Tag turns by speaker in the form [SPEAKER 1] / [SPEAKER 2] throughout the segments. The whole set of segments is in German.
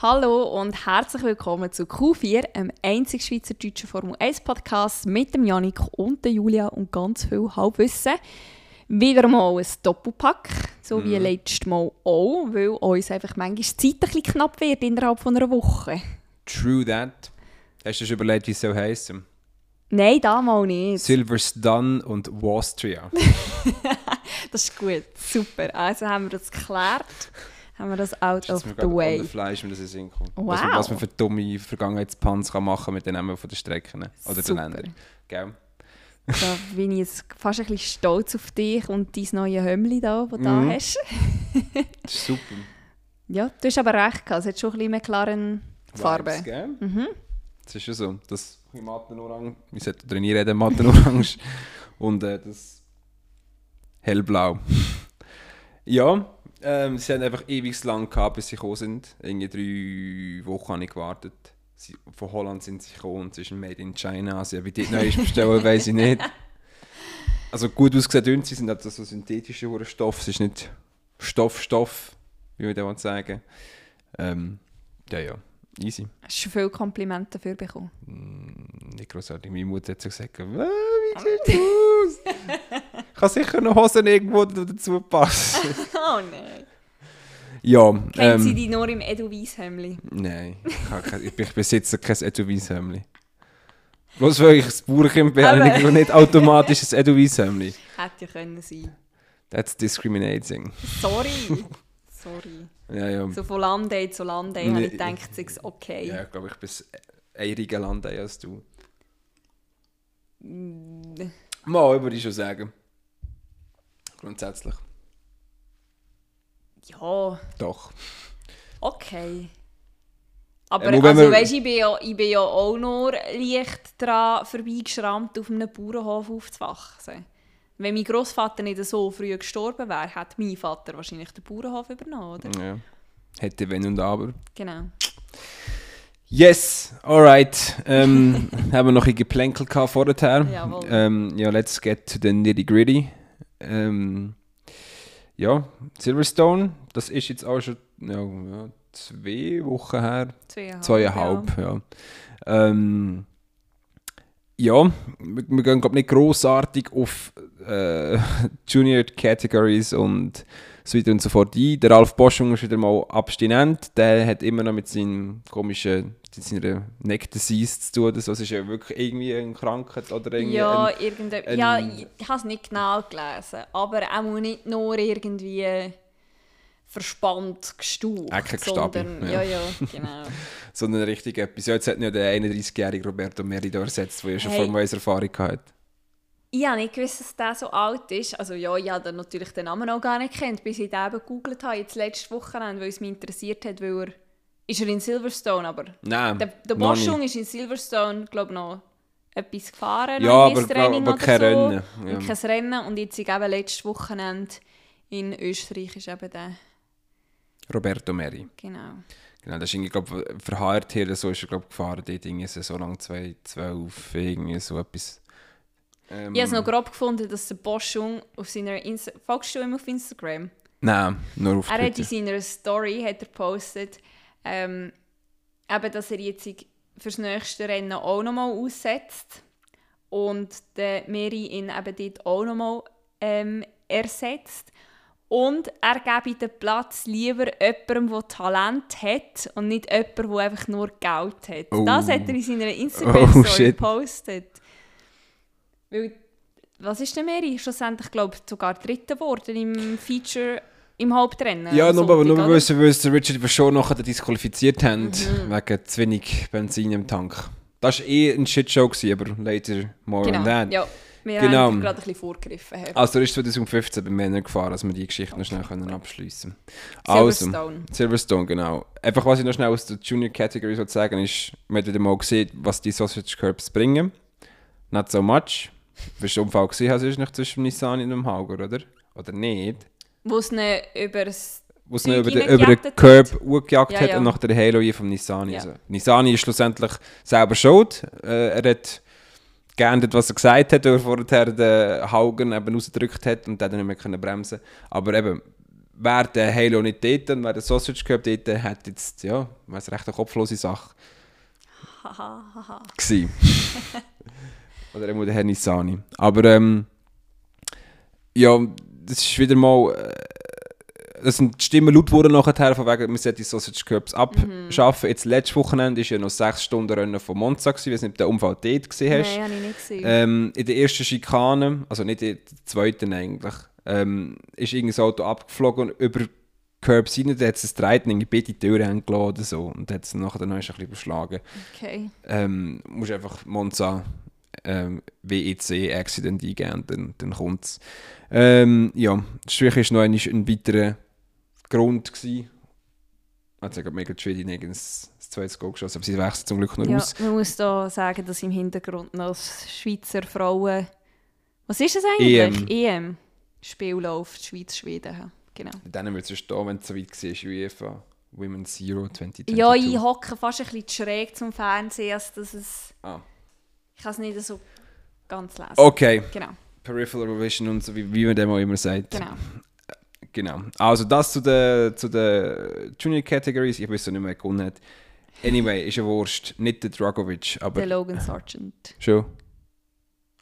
[SPEAKER 1] Hallo und herzlich willkommen zu Q4, einem einzig schweizerdeutschen Formel 1 Podcast mit dem Janik und der Julia und ganz viel Halbwissen. Wieder mal ein Doppelpack, so wie
[SPEAKER 2] Mhm.
[SPEAKER 1] letztes Mal auch, weil uns einfach manchmal die Zeit ein bisschen knapp wird innerhalb von einer Woche.
[SPEAKER 2] True that. Hast du dir überlegt, wie es so heißen?
[SPEAKER 1] Nein, damals nicht.
[SPEAKER 2] Silverstone und Austria.
[SPEAKER 1] Das ist gut, super. Also haben wir das geklärt, haben wir das out of the way.
[SPEAKER 2] ohne Fleisch, wenn das in den Sinn kommt.
[SPEAKER 1] Wow.
[SPEAKER 2] Was, man, was man für dumme Vergangenheitspanz kann machen mit den Namen von den Strecken oder
[SPEAKER 1] Super.
[SPEAKER 2] den Ländern. Gell?
[SPEAKER 1] Da bin ich jetzt fast ein bisschen stolz auf dich und dein neue Hömmli da, das du da
[SPEAKER 2] Mhm.
[SPEAKER 1] hast.
[SPEAKER 2] Das ist super.
[SPEAKER 1] Ja, du hast aber recht gehabt. Es hat schon ein bisschen mehr klare Farbe.
[SPEAKER 2] Vibes, gell?
[SPEAKER 1] Mhm.
[SPEAKER 2] Das ist ja so. Das Matenorange, wir sollten darüber nie reden, Matenorange und äh, das Hellblau. ja, ähm, sie haben einfach ewig lang gehabt, bis sie gekommen sind. Irgendwie drei Wochen habe ich gewartet. Sie, von Holland sind sie gekommen und es ist ein Made in China. Also, wie die neu bestellen, weiß ich nicht. Also gut ausgesehen, sie sind halt so synthetische Stoff. Es ist nicht Stoff, Stoff, wie wir das sagen. Ähm, ja, ja, easy.
[SPEAKER 1] Hast du viele Komplimente dafür bekommen?
[SPEAKER 2] Mm, Nicht großartig. Meine Mutter hat so gesagt, «Äh, wie sieht aus? Ich kann sicher noch Hosen irgendwo dazu passen.
[SPEAKER 1] Oh nein.
[SPEAKER 2] ja,
[SPEAKER 1] Kennt sie
[SPEAKER 2] ähm,
[SPEAKER 1] dich nur im Edelweiss-Hemli?
[SPEAKER 2] nein. Ich, habe ich, besitze kein Edelweiss-Hemli. Bloß weil ich das Bauernkind bin, habe ich nicht automatisch ein Edelweiss-Hemli.
[SPEAKER 1] Hätte ja können sein.
[SPEAKER 2] That's discriminating.
[SPEAKER 1] Sorry. Sorry.
[SPEAKER 2] Ja, ja.
[SPEAKER 1] So von Landei zu Landei habe
[SPEAKER 2] Nee.
[SPEAKER 1] ich gedacht, es ist okay.
[SPEAKER 2] Ja, ich glaube, ich bin eiriger Land als du.
[SPEAKER 1] Mm,
[SPEAKER 2] Mal, würde ich schon sagen. Grundsätzlich.
[SPEAKER 1] Ja,
[SPEAKER 2] Doch.
[SPEAKER 1] okay. Aber
[SPEAKER 2] wenn
[SPEAKER 1] also, weißt, ich, bin ja, ich bin ja auch nur leicht daran vorbeigeschrammt, auf einem Bauernhof aufzuwachsen. Wenn mein Großvater nicht so früh gestorben wäre, hätte mein Vater wahrscheinlich den Bauernhof übernommen, oder?
[SPEAKER 2] Ja. Hätte wenn und aber.
[SPEAKER 1] Genau.
[SPEAKER 2] Yes, alright. Ähm, haben wir noch ein Geplänkel vorher.
[SPEAKER 1] Jawohl.
[SPEAKER 2] Ähm, ja, let's get to the nitty gritty. Ähm, ja, Silverstone, das ist jetzt auch schon ja, ja, zwei Wochen her.
[SPEAKER 1] Zweieinhalb.
[SPEAKER 2] Zweieinhalb, ja. Ähm, ja, wir, wir gehen glaub, nicht grossartig auf äh, Junior Categories und so weiter und so fort ein. Der Ralf Boschung ist wieder mal abstinent. Der hat immer noch mit seinem komischen, mit seiner Neck Disease zu tun. Das ist ja wirklich irgendwie eine Krankheit oder irgendwie
[SPEAKER 1] Ja,
[SPEAKER 2] ein,
[SPEAKER 1] irgende,
[SPEAKER 2] ein-
[SPEAKER 1] ja, ich, habe es nicht genau gelesen, aber auch nicht nur irgendwie verspannt gestuft, sondern,
[SPEAKER 2] ja.
[SPEAKER 1] ja, ja, genau.
[SPEAKER 2] so eine richtige Episode. Jetzt hat ja der 31-jährige Roberto Merida ersetzt, der ja schon
[SPEAKER 1] Hey.
[SPEAKER 2] Formel 1 Erfahrung hatte.
[SPEAKER 1] ich habe nicht gewusst, dass der so alt ist. Also ja, ich habe natürlich den Namen auch gar nicht kennt, bis ich den eben gegoogelt habe, jetzt letzte Wochenende, weil es mich interessiert hat, weil er, ist er in Silverstone, aber
[SPEAKER 2] Nein,
[SPEAKER 1] der, der Boschung
[SPEAKER 2] nicht.
[SPEAKER 1] ist in Silverstone, glaube ich, noch etwas gefahren,
[SPEAKER 2] Ja, aber,
[SPEAKER 1] Training
[SPEAKER 2] aber
[SPEAKER 1] oder
[SPEAKER 2] kein
[SPEAKER 1] so.
[SPEAKER 2] Rennen. Ja.
[SPEAKER 1] Und kein Rennen. Und jetzt eben letztes Wochenende in Österreich ist eben der,
[SPEAKER 2] Roberto Meri.
[SPEAKER 1] genau.
[SPEAKER 2] Genau, das ist irgendwie, glaube für oder so ist er, glaube gefahren, dort irgendwie so lang 2012, irgendwie so etwas. Ähm,
[SPEAKER 1] Ich habe es noch grob gefunden, dass der Boschung auf seiner Insta folgst du ihm auf Instagram?
[SPEAKER 2] Nein, nur auf
[SPEAKER 1] Er hat in
[SPEAKER 2] Twitter.
[SPEAKER 1] seiner Story hat er gepostet, ähm, eben, dass er jetzt fürs nächste Rennen auch nochmal aussetzt und der Meri ihn eben dort auch nochmal ähm, ersetzt. Und er gebe den Platz lieber jemandem, der Talent hat und nicht jemandem, der einfach nur Geld hat.
[SPEAKER 2] Oh.
[SPEAKER 1] Das hat er in seiner Instagram-Story
[SPEAKER 2] Oh,
[SPEAKER 1] gepostet. Weil, was ist der Meri? Schlussendlich, glaube ich, sogar Dritter geworden im Feature, im Hauptrennen.
[SPEAKER 2] Ja, nur,
[SPEAKER 1] Sonntag,
[SPEAKER 2] nur weil sie, Richard Verschon nachher disqualifiziert haben,
[SPEAKER 1] Mhm.
[SPEAKER 2] wegen zu wenig Benzin im Tank. Das war eh eine Shitshow, gewesen, aber later more
[SPEAKER 1] Genau,
[SPEAKER 2] on that.
[SPEAKER 1] ja. Wir
[SPEAKER 2] Genau.
[SPEAKER 1] haben gerade ein bisschen vorgegriffen.
[SPEAKER 2] Also er ist 2015 bei Männern gefahren, dass wir die Geschichte noch schnell können abschliessen können. Also,
[SPEAKER 1] Silverstone.
[SPEAKER 2] Silverstone, genau. Einfach was ich noch schnell aus der Junior Category so sagen ist, man hat wieder mal gesehen, was die Sausage Curbs bringen. Not so much. Wirst du Unfall gesehen hast, ist nicht zwischen Nissan und dem Hauger, oder? Oder nicht?
[SPEAKER 1] Wo es ihn über das...
[SPEAKER 2] Wo es
[SPEAKER 1] Zeug
[SPEAKER 2] über den, über den. Curb hochgejagt
[SPEAKER 1] Ja,
[SPEAKER 2] hat
[SPEAKER 1] ja.
[SPEAKER 2] und nach der Halo vom Nissan.
[SPEAKER 1] Ja.
[SPEAKER 2] Also, Nissan ist schlussendlich selber schuld. Äh, er hat geändert, was er gesagt hat, weil er vorher den Haugen eben rausgedrückt hat und dann nicht mehr können bremsen Aber eben, wäre der Halo nicht dort und wäre der Sausage Cup dort, hätte jetzt, ja, wäre es recht eine kopflose Sache
[SPEAKER 1] Haha, haha.
[SPEAKER 2] gewesen. Oder eben der Herr Nissani. Aber ähm, ja, das ist wieder mal. Das sind die Stimmen laut geworden nachher, von wegen, wir sollten die Sausage Cups abschaffen. Jetzt letztes Wochenende war ja noch 6 Stunden Rennen von Monza, gewesen, weil du nicht den Unfall dort gesehen hast.
[SPEAKER 1] Nein, habe ich nicht gesehen.
[SPEAKER 2] Ähm, in der ersten Schikane, also nicht in der zweiten eigentlich, ähm, ist irgendein Auto abgeflogen und über Curbs rein, da hat es ein Dreiten in die Tür gelassen oder so und hat es nachher dann noch ein bisschen überschlagen.
[SPEAKER 1] okay.
[SPEAKER 2] Ähm, musst einfach Monza ähm, WEC Accident eingeben, dann, dann kommt es. Ähm, ja, Strich war noch ein, ein weiterer Grund. Gewesen. Hat sie gerade mega schwierig ein zweites Goal geschossen, aber sie wechseln zum Glück noch
[SPEAKER 1] Ja,
[SPEAKER 2] aus.
[SPEAKER 1] man muss da sagen, dass im Hintergrund noch das Schweizer Frauen... Was ist das eigentlich?
[SPEAKER 2] EM.
[SPEAKER 1] EM. Spiel läuft, Schweiz-Schweden. Genau.
[SPEAKER 2] Dann wird es stehen, wenn es so weit war, UEFA Women's Zero 2022.
[SPEAKER 1] Ja, ich hocke fast ein bisschen schräg zum Fernsehen, als dass es...
[SPEAKER 2] Ah.
[SPEAKER 1] Ich kann es nicht so ganz lesen.
[SPEAKER 2] Okay,
[SPEAKER 1] Genau,
[SPEAKER 2] Peripheral Vision und so, wie, wie man dem auch immer sagt.
[SPEAKER 1] genau.
[SPEAKER 2] Genau. Also das zu den zu den Junior Categories. Ich weiß nicht mehr, gewonnen hat. Anyway, ist ja Wurst. Nicht der Dragovic, aber
[SPEAKER 1] Der Logan Sargent.
[SPEAKER 2] schon.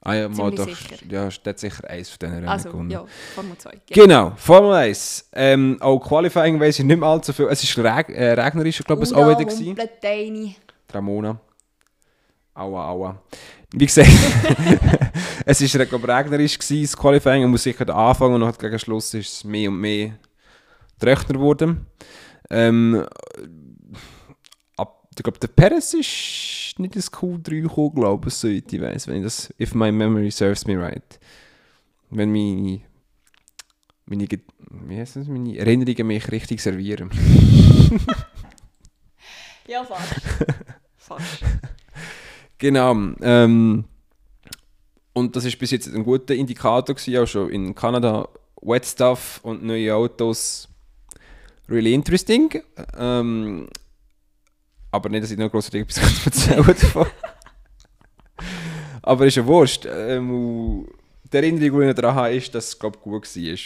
[SPEAKER 2] Ah ja, mal doch.
[SPEAKER 1] sicher.
[SPEAKER 2] Ja, der hat sicher eins von diesen Rennen
[SPEAKER 1] Also,
[SPEAKER 2] gewonnen.
[SPEAKER 1] ja, Formel 2. Ja.
[SPEAKER 2] Genau, Formel 1. Ähm, auch Qualifying weiss ich nicht mehr allzu viel. Es war reg äh, regnerisch, glaube ich, auch wieder. Gewesen.
[SPEAKER 1] Humpelt eine.
[SPEAKER 2] Ramona. Aua, aua. Wie gesagt, es war regnerisch, gewesen, das Qualifying. Man muss sicher den Anfang und noch gegen Schluss ist es mehr und mehr trockener geworden. Ähm, ab, ich glaube, der Perez ist nicht ins Q3 gekommen, glaube ich, soweit ich weiß, wenn ich das, if my memory serves me right. Wenn meine, meine, wie heißt das, meine Erinnerungen mich richtig servieren.
[SPEAKER 1] Ja, fast. fast.
[SPEAKER 2] Genau. Ähm, und das ist bis jetzt ein guter Indikator gewesen, auch schon in Kanada. Wet Stuff und neue Autos. Really interesting. Ähm, aber nicht, dass ich noch großartig etwas erzählen davon. aber ist ja wurscht. Ähm, die Erinnerung, die ich daran habe, ist, dass es glaub, gut war.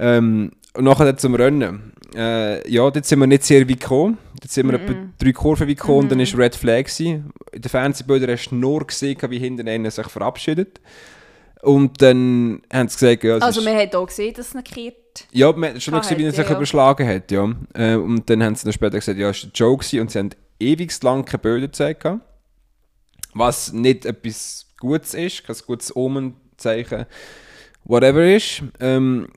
[SPEAKER 2] Ähm, und nachher zum Rennen. Äh, ja, dort sind wir nicht sehr weit gekommen. Dort sind wir etwa drei Kurven weit gekommen und dann war Red Flag. Gewesen. In den Fernsehbildern hast du nur gesehen, wie hinten einer sich verabschiedet. Und dann haben sie gesagt, ja,
[SPEAKER 1] Also, man hat auch gesehen, dass es ihn gekehrt
[SPEAKER 2] ja, man hat schon noch
[SPEAKER 1] Ah,
[SPEAKER 2] gesehen, wie er sich
[SPEAKER 1] ja,
[SPEAKER 2] überschlagen hat. Ja. Äh, und dann haben sie dann später gesagt, ja, es war ein Joke gewesen. und sie haben ewig lang keine Bilder gezeigt. Was nicht etwas Gutes ist, kein gutes Omenzeichen, whatever ist. Ähm,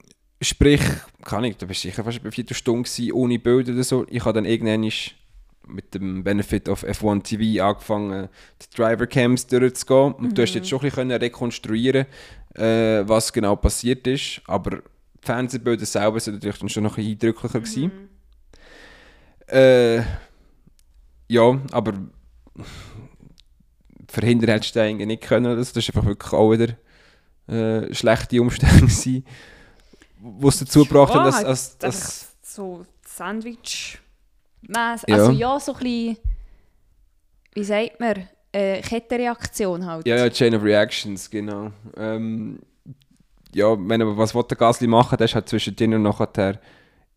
[SPEAKER 2] sprich, kann ich, da bist du sicher fast bei vier Stunden ohne Bilder oder so. Ich habe dann irgendwann mit dem Benefit of F1 TV angefangen, die Driver-Cams durchzugehen. Und du hast jetzt schon ein bisschen rekonstruieren äh, was genau passiert ist. Aber die Fernsehbilder selber sind natürlich dann schon noch ein eindrücklicher gewesen. Äh, ja, aber verhindern hättest du eigentlich nicht können. Das ist einfach wirklich auch wieder äh, schlechte Umstände gewesen, es dazu gebracht haben, dass,
[SPEAKER 1] Ja,
[SPEAKER 2] dass, dass
[SPEAKER 1] so Sandwich.
[SPEAKER 2] Ja.
[SPEAKER 1] Also, ja, so ein bisschen. Wie sagt man? Äh, Kettenreaktion halt.
[SPEAKER 2] Ja, ja, Chain of Reactions, genau. Ähm, ja, wenn aber was der Gasly machen, das ist halt zwischen denen und nachher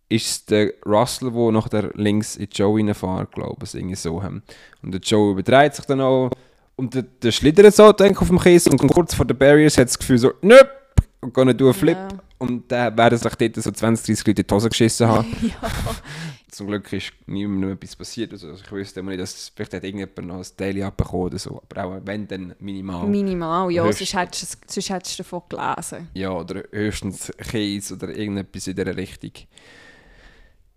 [SPEAKER 2] ist es der Russell, der nachher links in Joe reinfährt, glaube ich, irgendwie so. haben. Und der Joe übertreibt sich dann auch und der, der schlittert so denke ich, auf dem Kies und kurz vor den Barriers hat das Gefühl so, nöp, und gonna do a flip.
[SPEAKER 1] Ja.
[SPEAKER 2] Und dann werden sich dort so 20, 30 Leute in die Hose geschissen haben.
[SPEAKER 1] ja.
[SPEAKER 2] Zum Glück ist niemandem etwas passiert. Also ich wüsste immer nicht, dass vielleicht hat irgendjemand noch ein Daily abbekommen oder so. Aber auch wenn, dann minimal.
[SPEAKER 1] Minimal, ja,
[SPEAKER 2] Höchstens.
[SPEAKER 1] sonst hättest, sonst hättest du davon gelesen.
[SPEAKER 2] Ja, oder höchstens Käse oder irgendetwas in dieser Richtung.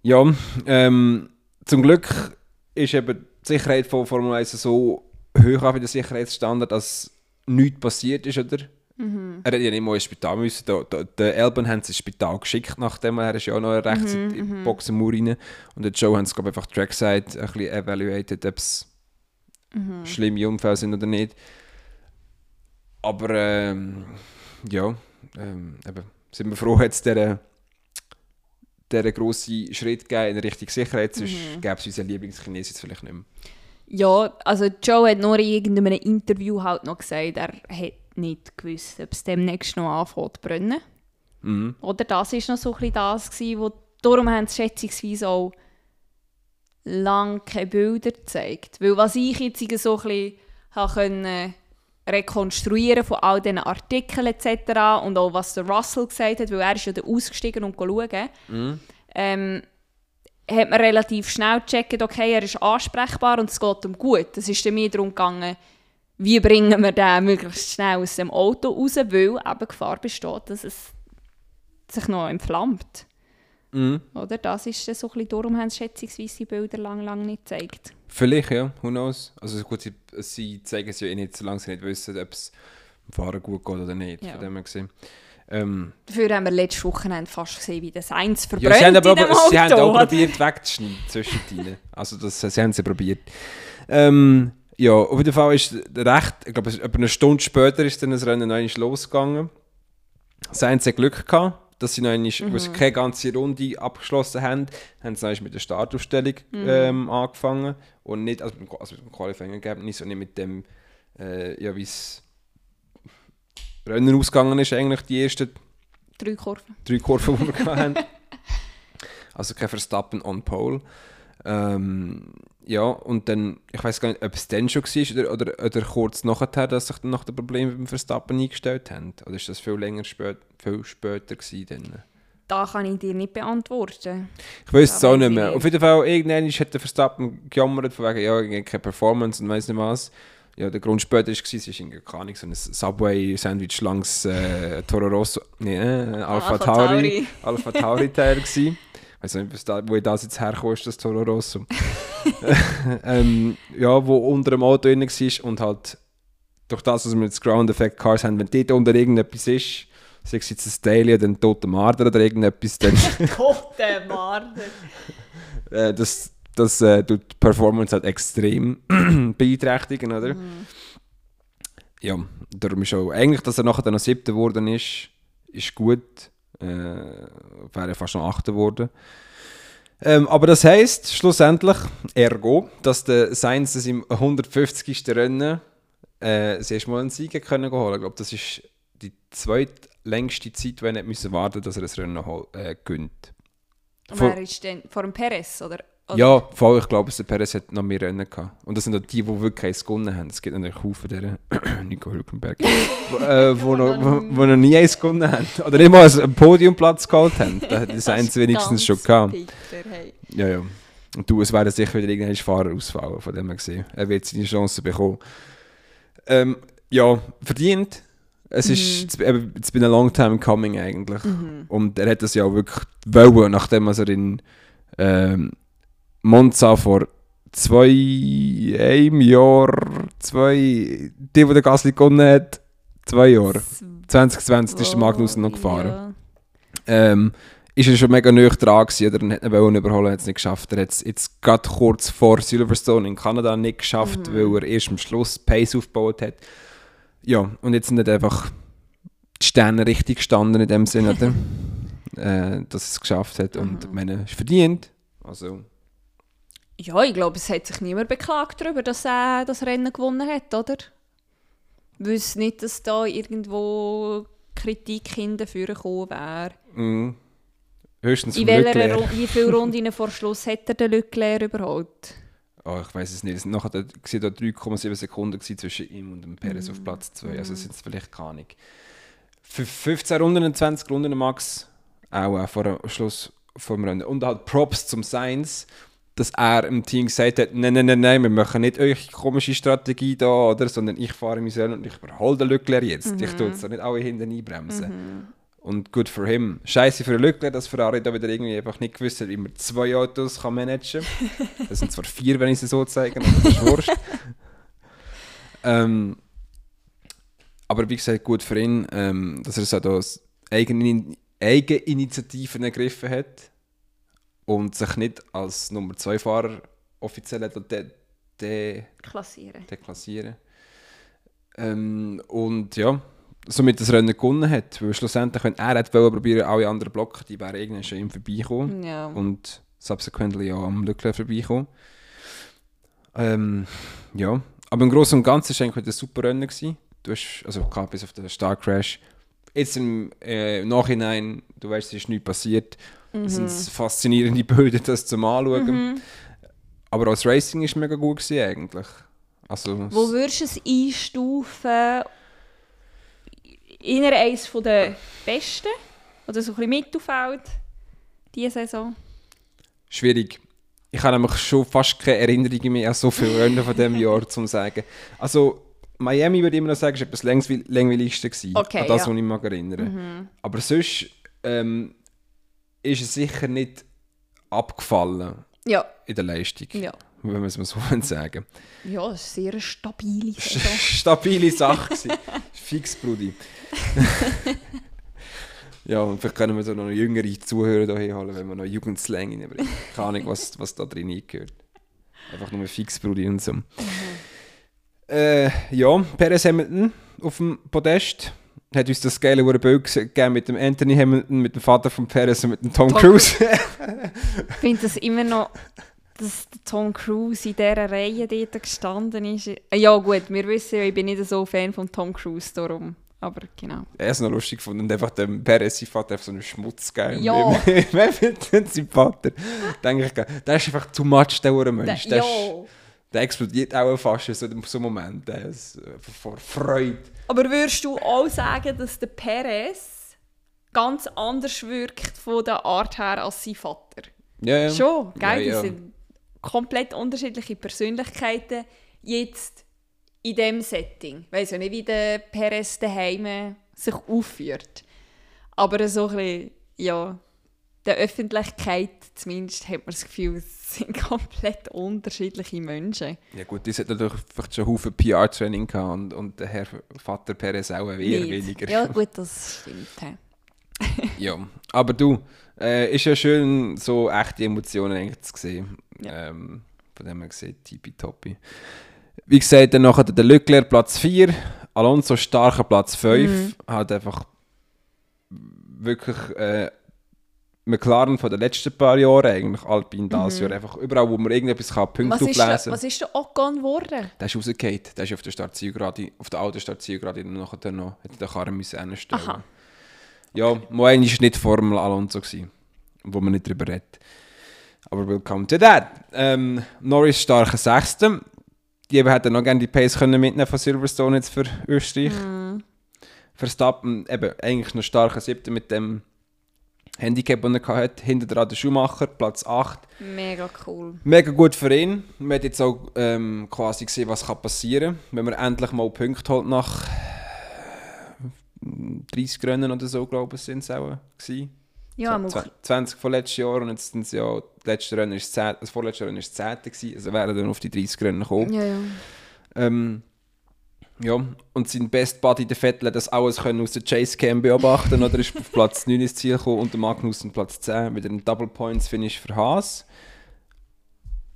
[SPEAKER 2] Ja, ähm, zum Glück ist eben die Sicherheit von Formel 1 so hoch auf den Sicherheitsstandard, dass nichts passiert ist, oder? Er hätte ja nicht mal ins Spital müssen. Da, da, den Elben haben sie ins Spital geschickt, nachdem er ist ja auch noch rechts in in die Boxenmauer rein. Und der Joe haben sie, glaube einfach Trackside ein bisschen evaluated, ob es schlimme Unfälle sind oder nicht. Aber ähm, ja, ähm, eben, sind wir froh, hat es diesen grossen Schritt gegeben in Richtung Sicherheit, sonst gäbe es unseren Lieblingschines jetzt vielleicht nicht mehr.
[SPEAKER 1] Ja, also Joe hat nur in irgendeinem Interview halt noch gesagt, er hat nicht gewusst, ob es demnächst noch anfängt zu brennen.
[SPEAKER 2] Mhm.
[SPEAKER 1] Oder das war noch so ein bisschen das, gewesen, wo darum haben sie schätzungsweise auch lange keine Bilder gezeigt. Weil was ich jetzt so ein bisschen können rekonstruieren von all diesen Artikeln etc. und auch was der Russell gesagt hat, weil er ist ja dann ausgestiegen und schauen,
[SPEAKER 2] Mhm.
[SPEAKER 1] ähm, hat man relativ schnell gecheckt, okay, er ist ansprechbar und es geht ihm gut. Es ist mehr darum gegangen, wie bringen wir den möglichst schnell aus dem Auto raus, weil eben Gefahr besteht, dass es sich noch entflammt.
[SPEAKER 2] Mhm.
[SPEAKER 1] Oder? Das ist so ein bisschen, darum haben sie schätzungsweise die Bilder lang, lang nicht gezeigt.
[SPEAKER 2] Vielleicht, ja. Who knows? Also gut, sie, sie zeigen es ja eh nicht, solange sie nicht wissen, ob es dem Fahrer gut geht oder nicht.
[SPEAKER 1] Ja.
[SPEAKER 2] Von dem her gesehen. Ähm,
[SPEAKER 1] Dafür haben wir letztes Wochenende fast gesehen, wie das eins verbrennt
[SPEAKER 2] ja, sie haben, aber,
[SPEAKER 1] in dem
[SPEAKER 2] aber,
[SPEAKER 1] Auto.
[SPEAKER 2] sie haben auch probiert wegzuschneiden zwischendrin. Also das, sie haben sie probiert. Ähm, ja, auf jeden Fall ist recht, ich glaube, etwa eine Stunde später ist dann das Rennen noch einmal losgegangen. Sainz hat Glück gehabt, dass sie noch einmal,
[SPEAKER 1] Mhm.
[SPEAKER 2] wo sie keine ganze Runde abgeschlossen haben, haben sie noch mit der Startaufstellung
[SPEAKER 1] Mhm.
[SPEAKER 2] ähm, angefangen und nicht, also mit dem, also mit dem Qualifying-Ergebnis und nicht mit dem, äh, ja, wie es Rennen ausgegangen ist, eigentlich die ersten
[SPEAKER 1] Drei Kurven.
[SPEAKER 2] drei Kurven, die wir haben. Also kein Verstappen on pole. Ähm, ja, und dann, ich weiß gar nicht, ob es dann schon war oder, oder, oder kurz nachher, dass sich dann noch die Probleme mit dem Verstappen eingestellt haben. Oder ist das viel länger spät, viel später gewesen dann?
[SPEAKER 1] Da kann ich dir nicht beantworten.
[SPEAKER 2] Ich weiß es auch nicht
[SPEAKER 1] ich
[SPEAKER 2] mehr. Auf jeden Fall, irgendwann hat der Verstappen gejammert, von wegen, ja, keine Performance und weiss nicht was. Ja, der Grund später war, es war irgendwie, keine Ahnung, so ein Subway-Sandwich langs äh, Toro Rosso, nee, äh, Alpha
[SPEAKER 1] Alpha
[SPEAKER 2] Tauri,
[SPEAKER 1] Tauri.
[SPEAKER 2] Alpha Tauri-Teil gewesen. Ich weiß nicht, was da, wo das jetzt herkommt, das Toro Rosso. ähm, ja, wo unter dem Auto drin war und halt durch das, dass wir jetzt Ground Effect Cars haben, wenn dort unter irgendetwas ist, sei es jetzt ein Daily oder ein toter Marder oder irgendetwas, dann
[SPEAKER 1] der Marder.
[SPEAKER 2] äh, das, das äh, tut die Performance halt extrem beeinträchtigen, oder? Ja, darum ist auch, eigentlich, dass er nachher dann noch siebter geworden ist, ist gut. Äh, wäre fast noch achter geworden. Ähm, aber das heisst schlussendlich, ergo, dass der Sainz das im 150. Rennen äh, das erste Mal einen Sieg können holen. Ich glaube, das ist die zweitlängste Zeit, wenn er nicht müssen warten, dass er das Rennen hol- äh, gönnt. Vor-
[SPEAKER 1] Wer ist denn? Vor dem Perez? Oder? Oder?
[SPEAKER 2] Ja, voll, ich glaube, der Perez hat noch mehr Rennen gehabt. Und das sind auch die, die wirklich eins gewonnen haben. Es gibt natürlich Haufen der Nico Hülkenberg, wo, äh, wo, noch, wo, wo noch nie eins gewonnen haben. Oder nicht mal einen Podiumplatz geholt haben. Da hat das eins wenigstens schon gehabt.
[SPEAKER 1] Bitter, hey.
[SPEAKER 2] Ja, ja. Und du, es werden sicher wieder irgendein Fahrer ausfallen, von dem her gesehen. Er wird seine Chance bekommen. Ähm, ja, verdient. Es ist, it's, been a long time coming eigentlich. Und er hat das ja auch wirklich wollen, nachdem er in ähm, Monza vor zwei, einem Jahr, zwei, die, die der Gasly gewonnen hat, zwei Jahre. 2020 ist der Magnussen noch gefahren
[SPEAKER 1] Ja.
[SPEAKER 2] ähm, ist er schon mega nöch dran gewesen, oder er hat ihn wollen überholen, hat es nicht geschafft. Er hat es jetzt gerade kurz vor Silverstone in Kanada nicht geschafft, weil er erst am Schluss Pace aufgebaut hat. Ja, und jetzt sind nicht einfach die Sterne richtig gestanden in dem Sinne, äh, dass er es geschafft hat. Und ich meine, es ist verdient. Also,
[SPEAKER 1] Ja, ich glaube, es hat sich niemand beklagt darüber, dass er das Rennen gewonnen hat, oder? Ich wüsste nicht, dass da irgendwo Kritik hinterführen gekommen wäre.
[SPEAKER 2] mh, höchstens
[SPEAKER 1] In welcher. Ru- wie viele Runden vor Schluss hat er den Leclerc überholt?
[SPEAKER 2] Oh, ich weiß es nicht. Es waren da 3,7 Sekunden zwischen ihm und dem Perez auf Platz 2. Also sind es vielleicht keine Ahnung. Für 15 Runden, 20 Runden Max, auch äh, vor dem Schluss vom Rennen. Und halt Props zum Sainz, dass er im Team gesagt hat, nein, nein, nein, nein, wir machen nicht eure komische Strategie da, oder, sondern ich fahre mich selber und ich überhole den Leclerc jetzt. Ich tue da nicht alle hinten einbremsen. Und gut für ihn. Scheiße für den Leclerc, dass Ferrari da wieder irgendwie einfach nicht gewusst hat, wie man zwei Autos kann managen kann. Das sind zwar vier, wenn ich sie so zeige, aber das ist wurscht. ähm, aber wie gesagt, gut für ihn, ähm, dass er so das eigene Eigeninitiativen ergriffen hat und sich nicht als Nummer 2 Fahrer offiziell hat de de
[SPEAKER 1] Klassieren.
[SPEAKER 2] deklassieren. Ähm, und ja, somit das Rennen gewonnen hat. Weil schlussendlich, wenn er hätte probieren, alle anderen Blocken, die wären irgendwann schon ihm vorbeikommen.
[SPEAKER 1] Ja.
[SPEAKER 2] Und subsequently auch am Leclerc vorbeikommen. Ähm, ja, aber im Großen und Ganzen war es eigentlich ein super Rennen. Gewesen. Du hast, also klar, bis auf den Star Crash, jetzt im äh, Nachhinein, du weißt, es ist nichts passiert, es sind faszinierende Bilder, das zum Anschauen. Aber als Racing war es mega gut gewesen, eigentlich. Also,
[SPEAKER 1] Wo würdest du es einstufen? Inner eines der besten? Oder so ein bisschen Mittelfeld? Diese Saison?
[SPEAKER 2] schwierig. Ich habe nämlich schon fast keine Erinnerungen mehr an so viele Rennen von diesem Jahr, zum sagen. Also, Miami würde ich immer noch sagen, ist etwas langweiligste gewesen.
[SPEAKER 1] Okay,
[SPEAKER 2] an das,
[SPEAKER 1] ja. Mhm.
[SPEAKER 2] was ich mich mag erinnern Aber sonst ähm, ist es sicher nicht abgefallen
[SPEAKER 1] Ja.
[SPEAKER 2] in der Leistung,
[SPEAKER 1] Ja.
[SPEAKER 2] wenn man es mal so sagen
[SPEAKER 1] Ja, das ist sehr eine stabile Saison.
[SPEAKER 2] Stabile Sache. Fix, Brudi. ja, und vielleicht können wir so noch jüngere Zuhörer hier holen, wenn wir noch Jugendslang reinbringen. Keine Ahnung, was, was da drin eingehört. Einfach nur Fix, Brudi und so. Äh, ja, Perez Hamilton auf dem Podest. Hat uns das geile wurde Bild gegeben mit dem Anthony Hamilton, mit dem Vater von Perez und mit dem Tom,
[SPEAKER 1] Tom
[SPEAKER 2] Cruise.
[SPEAKER 1] Ich finde das immer noch, dass der Tom Cruise in dieser Reihe dort gestanden ist. Ja gut, wir wissen ja, ich bin nicht so Fan von Tom Cruise, darum. Aber genau.
[SPEAKER 2] Er ist noch lustig gefunden und einfach dem Perez, sein Vater, einfach so einen Schmutz gegeben.
[SPEAKER 1] Ja.
[SPEAKER 2] Wer findet denn sein Vater? Denke ich, der ist einfach too much, der Mensch. Der,
[SPEAKER 1] ja.
[SPEAKER 2] ist, der explodiert auch fast in so in so einem Moment. Ist äh, vor Freude.
[SPEAKER 1] Aber würdest du auch sagen, dass der Perez ganz anders wirkt von der Art her als sein Vater?
[SPEAKER 2] Ja, ja.
[SPEAKER 1] Schon, gell?
[SPEAKER 2] Ja,
[SPEAKER 1] Die
[SPEAKER 2] ja.
[SPEAKER 1] sind komplett unterschiedliche Persönlichkeiten jetzt in diesem Setting. Ich weiss ja nicht, wie der Perez daheim sich aufführt. Aber so ein bisschen, ja, der Öffentlichkeit zumindest hat man das Gefühl, es sind komplett unterschiedliche Menschen.
[SPEAKER 2] Ja gut, das hat natürlich vielleicht schon Haufen PR-Training gehabt und, und der Herr Vater Perez auch eher weniger.
[SPEAKER 1] Ja gut, das stimmt.
[SPEAKER 2] Ja, aber du, äh, ist ja schön, so echte Emotionen eigentlich zu sehen.
[SPEAKER 1] Ja.
[SPEAKER 2] Ähm, von dem her gesehen, tippitoppi. Wie gesagt, dann nachher der Leclerc Platz 4, Alonso starker Platz 5,
[SPEAKER 1] Mhm.
[SPEAKER 2] hat einfach wirklich äh, McLaren von den letzten paar Jahren, eigentlich Alpine das Jahr, einfach überall, wo man irgendetwas kann, Punkte
[SPEAKER 1] Mhm. Was
[SPEAKER 2] auflesen
[SPEAKER 1] was ist der Ocon geworden?
[SPEAKER 2] der ist rausgefallen, der ist auf der Startzielgerade, auf der nachher dann noch, hätte der Karren müssen hinstellen.
[SPEAKER 1] Aha.
[SPEAKER 2] Ja, Moen war nicht Formel Alonso, gewesen, wo man nicht drüber redet. Aber willkommen to that. Ähm, Norris starker Sechster. Die hätte noch gerne die Pace können mitnehmen von Silverstone jetzt für Österreich.
[SPEAKER 1] Mhm.
[SPEAKER 2] Verstappen eben eigentlich noch starker Siebter mit dem Handicap, das er hatte. Hinter dran der Schumacher, Platz 8.
[SPEAKER 1] Mega cool.
[SPEAKER 2] Mega gut für ihn. Man hat jetzt auch ähm, quasi gesehen, was kann passieren kann, wenn man endlich mal Punkte holt nach äh, 30 Rennen oder so, glaube ich, sind es auch gewesen.
[SPEAKER 1] Ja,
[SPEAKER 2] zw- 20 von letztes Jahr und jetzt sind es ja, das letzte Rennen ist das, 10, das vorletzte Rennen ist das 10. gewesen, also wären dann auf die 30 Rennen gekommen.
[SPEAKER 1] Ja, ja.
[SPEAKER 2] Ähm, ja, und sein Best Buddy, der Vettel, hat das alles können aus der Chase Cam beobachten oder ist auf Platz 9 ins Ziel gekommen und der Magnussen Platz 10 mit einem Double Points Finish für Haas.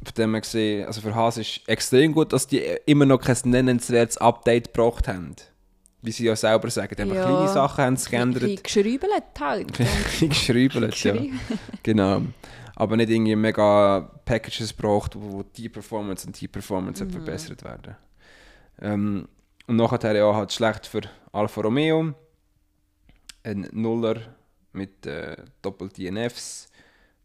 [SPEAKER 2] Von dem her gesehen, also für Haas ist extrem gut, dass die immer noch kein nennenswertes Update gebracht haben. Wie sie ja selber sagen, einfach
[SPEAKER 1] Ja.
[SPEAKER 2] kleine Sachen haben
[SPEAKER 1] Ein
[SPEAKER 2] geändert.
[SPEAKER 1] bisschen geschriebelt halt.
[SPEAKER 2] Ein geschrieben, ja. Genau. Aber nicht irgendwie mega Packages braucht, wo, wo die Performance und die Performance
[SPEAKER 1] Mhm.
[SPEAKER 2] verbessert werden. Ähm, und nachher ja halt schlecht für Alfa Romeo. Ein Nuller mit äh, Doppel-DNFs.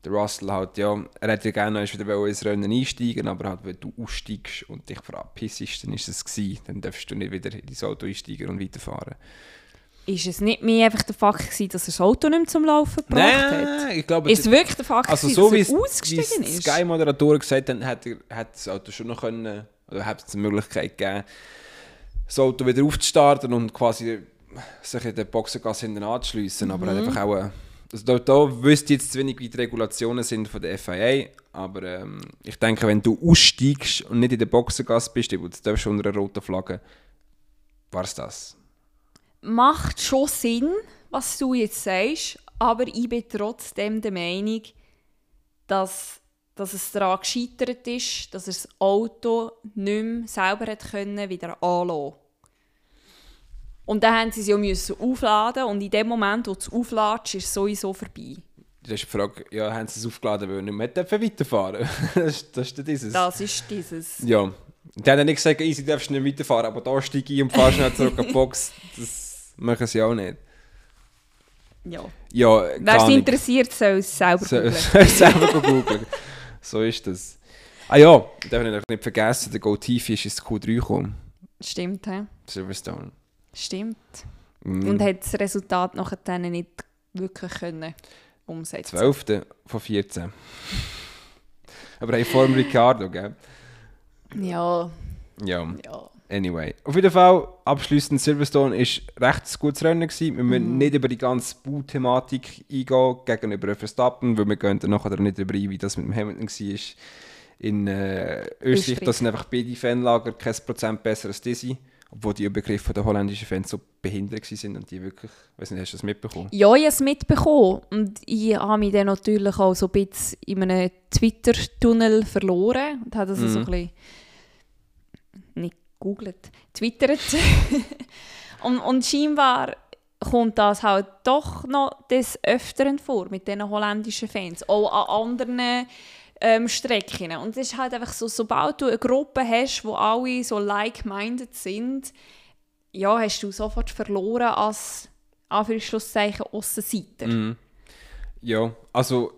[SPEAKER 2] Der Russell halt, ja, er hätte ja gerne noch wieder ins Rennen einsteigen aber halt, wenn du aussteigst und dich verabpissest, dann ist es gewesen. Dann darfst du nicht wieder in dein Auto einsteigen und weiterfahren.
[SPEAKER 1] Ist es nicht mehr einfach der Fakt gewesen, dass er das Auto nicht mehr zum Laufen gebracht hat?
[SPEAKER 2] Nein, ich glaube,
[SPEAKER 1] Ist es wirklich der Fakt
[SPEAKER 2] Also
[SPEAKER 1] gewesen,
[SPEAKER 2] so wie
[SPEAKER 1] dass er
[SPEAKER 2] wie
[SPEAKER 1] ausgestiegen
[SPEAKER 2] es
[SPEAKER 1] ist?
[SPEAKER 2] die Sky-Moderatoren gesagt haben, hat, er, hat das Auto schon noch können, oder hat es eine Möglichkeit gegeben, das Auto wieder aufzustarten und quasi sich in der Boxengasse hinten anzuschliessen. Aber er
[SPEAKER 1] Mhm.
[SPEAKER 2] einfach auch, äh, also da, da wüsste jetzt zu wenig, wie die Regulationen sind von der FIA, aber ähm, ich denke, wenn du aussteigst und nicht in der Boxengasse bist, du darfst unter einer roten Flagge, war es das.
[SPEAKER 1] Macht schon Sinn, was du jetzt sagst, aber ich bin trotzdem der Meinung, dass, dass es daran gescheitert ist, dass er das Auto nicht mehr selber hat können, wieder anlassen Und dann haben sie es ja müssen aufladen und in dem Moment, wo du es aufladest, ist es sowieso vorbei.
[SPEAKER 2] Das ist die Frage, ja, haben sie es aufgeladen, weil nicht mehr dürfen weiterfahren das, ist- das ist dieses.
[SPEAKER 1] Das ist dieses...
[SPEAKER 2] Ja. Die haben nicht gesagt, easy, darfst du nicht weiterfahren, aber da steige ich und fahre schnell zurück an die Box. Das machen sie auch nicht.
[SPEAKER 1] Ja.
[SPEAKER 2] Ja,
[SPEAKER 1] Wer es interessiert, soll es selber
[SPEAKER 2] So-
[SPEAKER 1] googeln.
[SPEAKER 2] soll selber googeln. So ist das. Ah ja, darf ich nicht vergessen, der Go Tieffisch ist ins Q3 gekommen.
[SPEAKER 1] Stimmt, hä?
[SPEAKER 2] Silverstone.
[SPEAKER 1] Stimmt.
[SPEAKER 2] Mm.
[SPEAKER 1] Und hat das Resultat nachher dann nicht wirklich können umsetzen
[SPEAKER 2] 12. von 14. Aber hey, vor dem Ricardo, gell?
[SPEAKER 1] Ja,
[SPEAKER 2] Ja,
[SPEAKER 1] ja.
[SPEAKER 2] anyway. Auf jeden Fall, abschließend, Silverstone ist recht gutes Rennen gewesen. Wir müssen nicht über die ganze Bau-Thematik eingehen gegenüber Verstappen, weil wir gehen dann nachher nicht darüber ein, wie das mit dem Hamilton war in äh, Österreich.
[SPEAKER 1] Österreich.
[SPEAKER 2] Das sind einfach beide Fanlager kein Prozent besser als diese. Obwohl die Übergriffe der holländischen Fans so behindert waren und die wirklich, weiß nicht, hast du das mitbekommen?
[SPEAKER 1] Ja, ich habe es mitbekommen. Und ich habe mich dann natürlich auch so ein bisschen in einem Twitter-Tunnel verloren. Und habe das so ein bisschen nicht gegoogelt, twittert. und, und scheinbar kommt das halt doch noch des Öfteren vor mit diesen holländischen Fans. Auch an anderen ähm, Strecken. Und es ist halt einfach so, sobald du eine Gruppe hast, wo alle so like-minded sind, ja, hast du sofort verloren als Anführungszeichen Aussenseiter.
[SPEAKER 2] Mhm. Ja, also,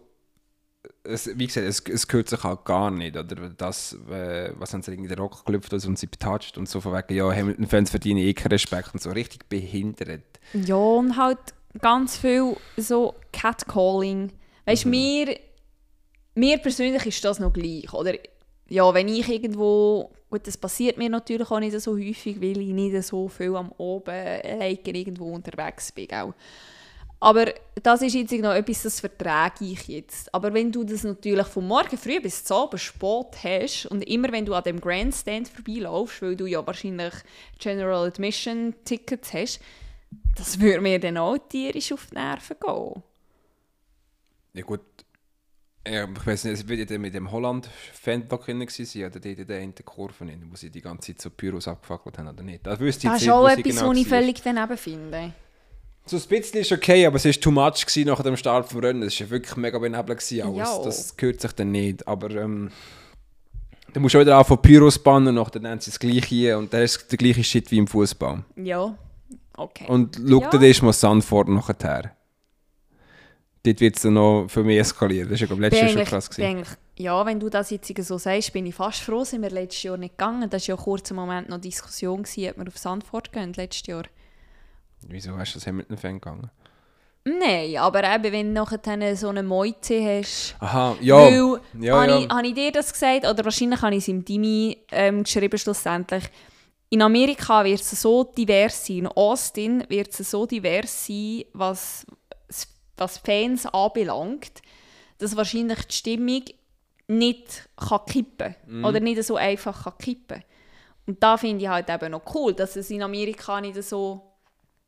[SPEAKER 2] es, wie gesagt, es, es gehört sich halt gar nicht. Oder das, äh, was haben sie irgendwie den Rock gelüpft und sie betatscht und so von wegen, ja, Hamilton-Fans verdienen eh keinen Respekt und so richtig behindert.
[SPEAKER 1] Ja, und halt ganz viel so Catcalling. Weißt du, mir, mir persönlich ist das noch gleich. Oder ja, wenn ich irgendwo. Gut, das passiert mir natürlich auch nicht so häufig, weil ich nicht so viel am Oben liken irgendwo unterwegs bin. Auch. Aber das ist jetzt noch etwas, das vertrage ich jetzt. Aber wenn du das natürlich von morgen früh bis zum Abend spät hast und immer wenn du an dem Grandstand vorbeilaufst, weil du ja wahrscheinlich General Admission Tickets hast, das würde mir dann auch tierisch auf die Nerven gehen.
[SPEAKER 2] Ja gut, ja, ich weiß nicht, es wird ja mit dem Holland-Fan-Block drin sein, oder die in der Kurve, wo sie die ganze Zeit so Pyros abgefackelt haben oder nicht. Das wüsste
[SPEAKER 1] Das ist auch etwas,
[SPEAKER 2] genau
[SPEAKER 1] was ich völlig daneben finde.
[SPEAKER 2] So ein bisschen ist okay, aber es war too much nach dem Start vom Rennen. Es war wirklich mega benebelt. Alles. Das gehört sich dann nicht. Aber ähm, du musst auch wieder auf von Pyros bannen und nachher nennt sie das Gleiche und dann ist der gleiche Shit wie im Fußball.
[SPEAKER 1] Ja, okay.
[SPEAKER 2] Und schau
[SPEAKER 1] Ja.
[SPEAKER 2] dir das mal Sanford nachher. Dort wird es dann noch für mich eskalieren. Das war ja letztes Jahr schon krass. Gewesen.
[SPEAKER 1] ja, wenn du das jetzt so sagst, bin ich fast froh, sind wir letztes Jahr nicht gegangen. Das war ja kurz im Moment noch Diskussion, gewesen, ob wir auf Sandford gehen letztes Jahr.
[SPEAKER 2] Wieso hast du das Hamilton-Fan gegangen?
[SPEAKER 1] Nein, aber eben, wenn du nachher so eine Meute hast,
[SPEAKER 2] Aha, ja.
[SPEAKER 1] Weil,
[SPEAKER 2] ja,
[SPEAKER 1] habe,
[SPEAKER 2] ja.
[SPEAKER 1] Ich, habe ich dir das gesagt, oder wahrscheinlich habe ich es im Dimi ähm, geschrieben schlussendlich. In Amerika wird es so divers sein, in Austin wird es so divers sein, was, was Fans anbelangt, dass wahrscheinlich die Stimmung nicht kann kippen
[SPEAKER 2] Mhm.
[SPEAKER 1] oder nicht so einfach kann kippen Und da finde ich halt eben noch cool, dass es in Amerika nicht so,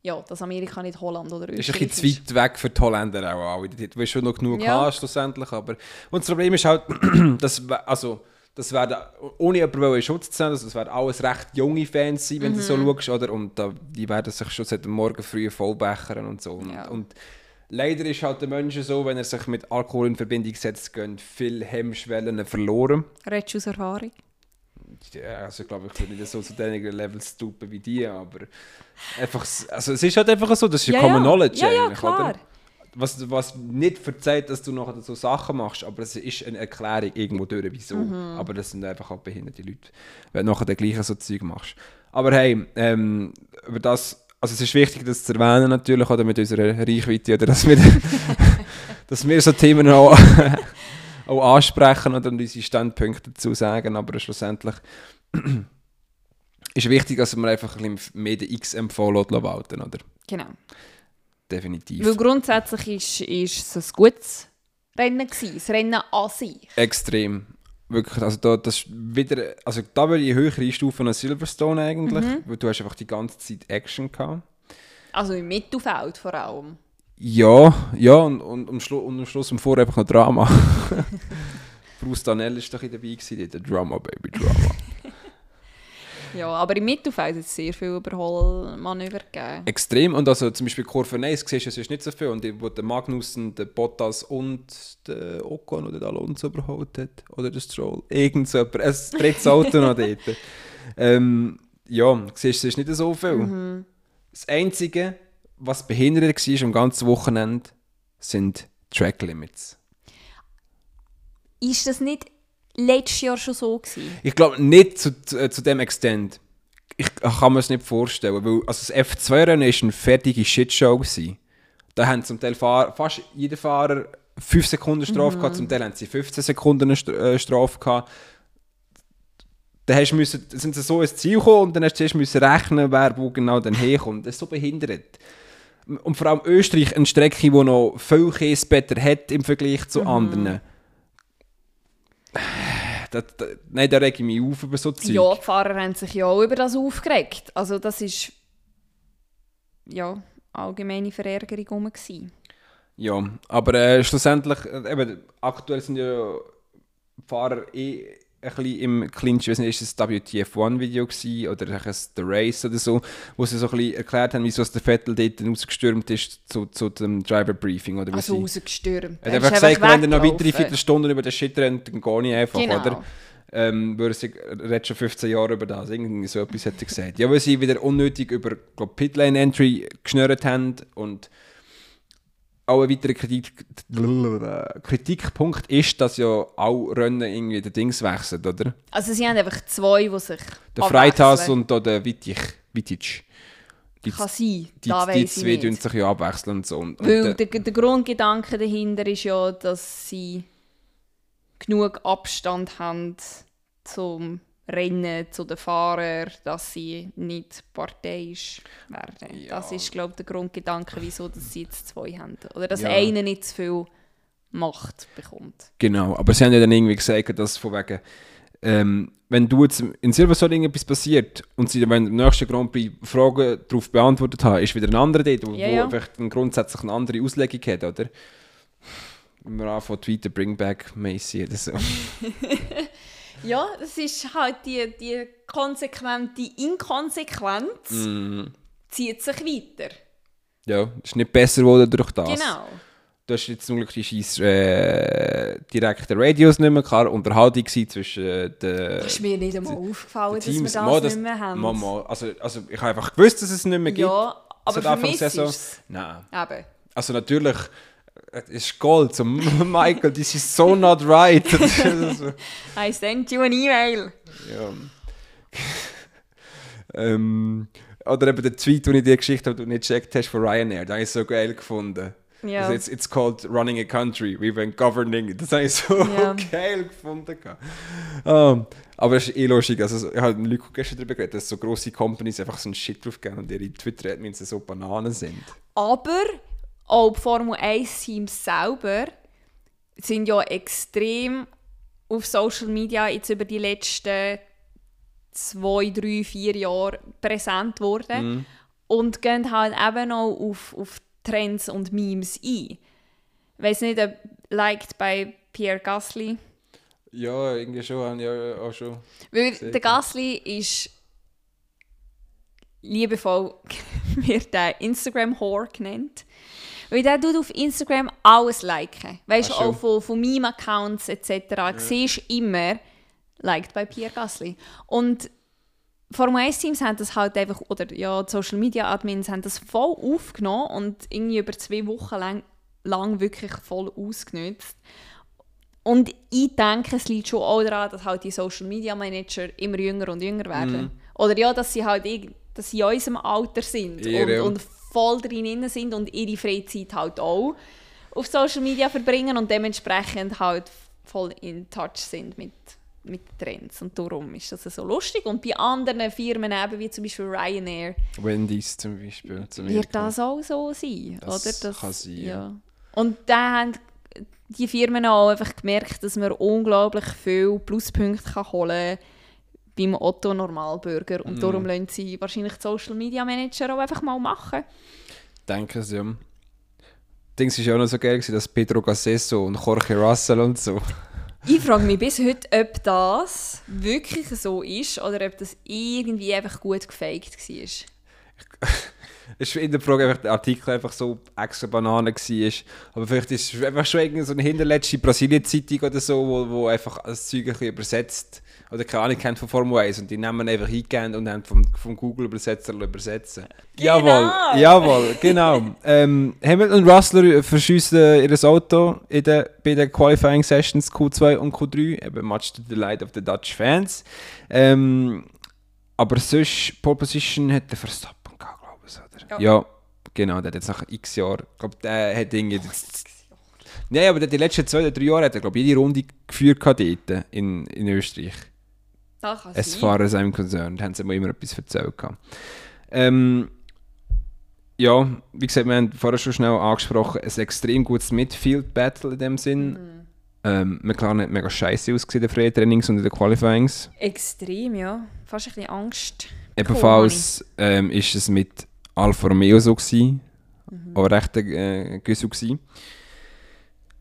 [SPEAKER 1] ja, dass Amerika nicht Holland oder
[SPEAKER 2] ist ein
[SPEAKER 1] Österreich
[SPEAKER 2] bisschen zu weit weg für die Holländer auch. alle. Du wirst schon noch genug
[SPEAKER 1] Ja.
[SPEAKER 2] haben, schlussendlich. Aber und das Problem ist halt, dass, also, das werden, ohne jemanden in Schutz zu nehmen, also das werden alles recht junge Fans sein, wenn du
[SPEAKER 1] Mhm.
[SPEAKER 2] so schaust. Oder? Und da, die werden sich schon seit dem Morgen früh vollbechern und so. Und,
[SPEAKER 1] Ja.
[SPEAKER 2] und leider ist halt der Mensch so, wenn er sich mit Alkohol in Verbindung setzt, gehen viele Hemmschwellen verloren.
[SPEAKER 1] Redest du aus Erfahrung?
[SPEAKER 2] Ja, also ich glaube, ich bin nicht so zu den Levels stupid wie die, aber einfach, also es ist halt einfach so, das ist ja, Common Knowledge
[SPEAKER 1] ja, ja, klar.
[SPEAKER 2] oder? Was, was nicht verzeiht, dass du nachher so Sachen machst, aber es ist eine Erklärung irgendwo durch, wieso.
[SPEAKER 1] Mhm.
[SPEAKER 2] Aber das sind einfach auch behinderte Leute, wenn du nachher den gleichen so Zeug machst. Aber hey, ähm, über das, also es ist wichtig, das zu erwähnen natürlich, oder mit unserer Reichweite, oder dass wir, dass wir so Themen auch, auch ansprechen oder unsere Standpunkte dazu sagen, aber schlussendlich ist wichtig, dass man einfach ein bisschen mehr den XMV walten oder?
[SPEAKER 1] Genau.
[SPEAKER 2] Definitiv.
[SPEAKER 1] Weil grundsätzlich ist, ist es ein gutes Rennen gewesen, das Rennen an sich.
[SPEAKER 2] Extrem. Wirklich, also da, das ist wieder, also da würde ich höher einstufen als Silverstone eigentlich,
[SPEAKER 1] Mhm.
[SPEAKER 2] weil du hast einfach die ganze Zeit Action gehabt.
[SPEAKER 1] Also im Mittelfeld vor allem.
[SPEAKER 2] Ja, ja, und, und, am Schlu und am Schluss am Vor einfach noch Drama. Bruce Danell ist doch dabei gewesen, der Drama, Baby, Drama.
[SPEAKER 1] Ja, aber im Mittelfeld hat es sehr viel Überholmanöver gegeben.
[SPEAKER 2] Extrem, und also zum Beispiel Kurve 1 siehst du es ist nicht so viel, und wo der Magnussen, der Bottas und der Ocon oder der Alonso überholt hat, oder der Stroll, irgend so jemand, ein drittes Auto noch dort. Ähm, ja, siehst du, es ist nicht so viel.
[SPEAKER 1] Mhm.
[SPEAKER 2] Das Einzige, was behindert war am ganzen Wochenende, sind Track Limits.
[SPEAKER 1] Ist das nicht letztes Jahr schon so gewesen?
[SPEAKER 2] Ich glaube nicht zu, zu, äh, zu dem Extent. Ich kann mir es nicht vorstellen, weil also das F2-Rennen war eine fertige Shitshow. Gewesen. Da haben zum Teil Fahr fast jeder Fahrer 5 Sekunden Strafe gehabt, zum Teil haben sie 15 Sekunden eine äh, Strafe gehabt. Dann hast du müssen, sind sie so ins Ziel gekommen und dann hast du zuerst müssen rechnen, wer wo genau dann herkommt. Das ist so behindert. Und vor allem Österreich, eine Strecke, die noch viel Kiesbetter hat im Vergleich zu anderen. Das, das, nein, da rege ich mich auf über so Zeug.
[SPEAKER 1] Ja, die Fahrer haben sich ja auch über das aufgeregt. Also das ist ja allgemeine Verärgerung rum gewesen.
[SPEAKER 2] Ja, aber äh, schlussendlich, äh, eben, aktuell sind ja Fahrer eh ein bisschen im Clinch. Ich weiß nicht, ist das WTF1-Video gewesen oder ein The Race oder so, wo sie so ein bisschen erklärt haben, wieso es der Vettel dort dann ausgestürmt ist zu, zu dem Driver-Briefing. Oder wie
[SPEAKER 1] Also
[SPEAKER 2] sie-
[SPEAKER 1] rausgestürmt.
[SPEAKER 2] Er hat einfach gesagt, wenn er noch weitere. Viertelstunden über den Shit rennt, dann gehe ich einfach,
[SPEAKER 1] Genau.
[SPEAKER 2] oder? Ähm, weil er sich- er redet schon 15 Jahre über das. Irgendwie so etwas er gesagt. Ja, weil sie wieder unnötig über glaub, Pitlane-Entry geschnürt haben und auch ein weiterer Kritik, Kritikpunkt ist, dass ja auch Rennen irgendwie den Dings wechseln, oder?
[SPEAKER 1] Also sie haben einfach zwei, die sich
[SPEAKER 2] Der. Freitas und da der Wittich. Wittich. Die,
[SPEAKER 1] Kann sein,
[SPEAKER 2] die,
[SPEAKER 1] da
[SPEAKER 2] die
[SPEAKER 1] ich
[SPEAKER 2] zwei tun sich ja abwechseln und so. Und, und
[SPEAKER 1] Weil
[SPEAKER 2] der-
[SPEAKER 1] der, der Grundgedanke dahinter ist ja, dass sie genug Abstand haben zum Rennen, zu den Fahrern, dass sie nicht parteiisch werden.
[SPEAKER 2] Ja.
[SPEAKER 1] Das ist, glaube ich, der Grundgedanke, wieso dass sie jetzt zwei haben. Oder dass
[SPEAKER 2] Ja.
[SPEAKER 1] einer nicht zu viel Macht bekommt.
[SPEAKER 2] Genau, aber sie haben ja dann irgendwie gesagt, dass von wegen, ähm, wenn du jetzt in Silverstone irgendetwas passiert und sie dann im nächsten Grand Prix Fragen darauf beantwortet haben, ist wieder ein anderer dort, wo,
[SPEAKER 1] Ja, ja.
[SPEAKER 2] einfach dann grundsätzlich eine andere Auslegung hat, oder? Wenn wir anfangen, tweeten, bring back Macy oder so.
[SPEAKER 1] Ja, das ist halt die, die konsequente Inkonsequenz
[SPEAKER 2] Mhm.
[SPEAKER 1] zieht sich weiter.
[SPEAKER 2] Ja, ist nicht besser geworden durch das.
[SPEAKER 1] Genau.
[SPEAKER 2] Du hast jetzt zum Glück die scheiß äh, direkten Radios nicht mehr, klar, Unterhaltung zwischen äh, den
[SPEAKER 1] Das ist mir nicht einmal aufgefallen, dass wir das,
[SPEAKER 2] Mal,
[SPEAKER 1] nicht mehr haben.
[SPEAKER 2] Mal, mal. Also, also ich habe einfach gewusst, dass es nicht mehr gibt.
[SPEAKER 1] Ja, aber
[SPEAKER 2] Seit
[SPEAKER 1] für mich ist es
[SPEAKER 2] Nein.
[SPEAKER 1] eben.
[SPEAKER 2] Also natürlich, es ist Gold. So, Michael, this is so not right. Also,
[SPEAKER 1] I sent you an email.
[SPEAKER 2] ja. ähm, oder eben der Tweet, den ich dir geschickt habe, du nicht gecheckt hast von Ryanair, den habe ich so geil gefunden.
[SPEAKER 1] Ja.
[SPEAKER 2] Also it's, it's called running a country. We've been governing it. Das habe ich so
[SPEAKER 1] Ja.
[SPEAKER 2] geil gefunden. Um, aber es ist eh lustig. Also, ich habe mit Leuten gestern darüber geredet, dass so grosse Companies einfach so einen Shit drauf geben und ihre Twitter-Admins so Bananen sind.
[SPEAKER 1] Aber auch die Formel 1-Teams selber sind ja extrem auf Social Media jetzt über die letzten zwei, drei, vier Jahre präsent worden und gehen halt eben auch auf, auf Trends und Memes ein. Ich weiß nicht, ob liked bei Pierre Gasly.
[SPEAKER 2] Ja, irgendwie schon, ja auch schon.
[SPEAKER 1] Weil der Gasly ist liebevoll wird der Instagram-Whore genannt. Weil der tut auf Instagram alles liken. Weißt du, auch von, von Meme-Accounts etc. Ja. Siehst immer, liked bei Pierre Gasly. Und Formel 1 Teams haben das halt einfach, oder ja, die Social Media Admins haben das voll aufgenommen und irgendwie über zwei Wochen lang, lang wirklich voll ausgenutzt. Und ich denke, es liegt schon auch daran, dass halt die Social Media Manager immer jünger und jünger werden. Oder ja, dass sie halt dass sie in unserem Alter sind
[SPEAKER 2] Ja,
[SPEAKER 1] und, und voll drin sind und ihre Freizeit halt auch auf Social Media verbringen und dementsprechend halt voll in touch sind mit, mit Trends. Und darum ist das so lustig. Und bei anderen Firmen, eben wie zum Beispiel Ryanair,
[SPEAKER 2] Wendy's zum Beispiel. Zum
[SPEAKER 1] wird das auch so sein.
[SPEAKER 2] Das
[SPEAKER 1] oder?
[SPEAKER 2] kann sein, ja.
[SPEAKER 1] Und da haben die Firmen auch einfach gemerkt, dass man unglaublich viel Pluspunkte kann holen kann beim Otto Normalbürger. Und darum lassen sie wahrscheinlich die Social Media Manager auch einfach mal machen.
[SPEAKER 2] Denke es, ja. Dings war ja auch noch so geil, dass Pedro Gassesso und Jorge Russell und so.
[SPEAKER 1] Ich frage mich bis heute, ob das wirklich so ist oder ob das irgendwie einfach gut gefaked war.
[SPEAKER 2] Es ist in der Frage, ob der Artikel einfach so extra Banane war. Aber vielleicht ist es einfach schon irgendeine so eine hinterletzte Brasilien-Zeitung oder so, wo, wo einfach das Zeug ein bisschen übersetzt oder keine Ahnung kennt von Formel 1 und die nehmen einfach eingegeben und haben vom, vom Google-Übersetzer übersetzen.
[SPEAKER 1] Genau.
[SPEAKER 2] Jawohl, jawohl, genau. ähm, Hamilton und Russell verschiessen ihr Auto in den, bei den Qualifying Sessions Q2 und Q3, eben much to the delight of the Dutch fans. Ähm, aber sonst, Pole Position hat der Verstappen gehabt, glaube ich, oder?
[SPEAKER 1] Ja.
[SPEAKER 2] Ja. genau, der hat jetzt nach x Jahren, ich glaube, der hat Dinge... Nein, aber der- die letzten zwei oder drei Jahre hat er, glaube ich, jede Runde geführt dort in, in Österreich.
[SPEAKER 1] Das sein.
[SPEAKER 2] far as I'm concerned, haben sie mir immer etwas erzählt. Ähm, ja, wie gesagt, wir haben vorher schon schnell angesprochen, ein extrem gutes Midfield-Battle in dem Sinn.
[SPEAKER 1] Mhm.
[SPEAKER 2] Ähm, McLaren hat mega scheiße ausgesehen in den Freie-Trainings und in den Qualifyings.
[SPEAKER 1] Extrem, ja. Fast ein bisschen Angst.
[SPEAKER 2] Ebenfalls ähm, ist es mit Alfa Romeo so gewesen.
[SPEAKER 1] Mhm.
[SPEAKER 2] Auch recht äh, Güssel gewesen.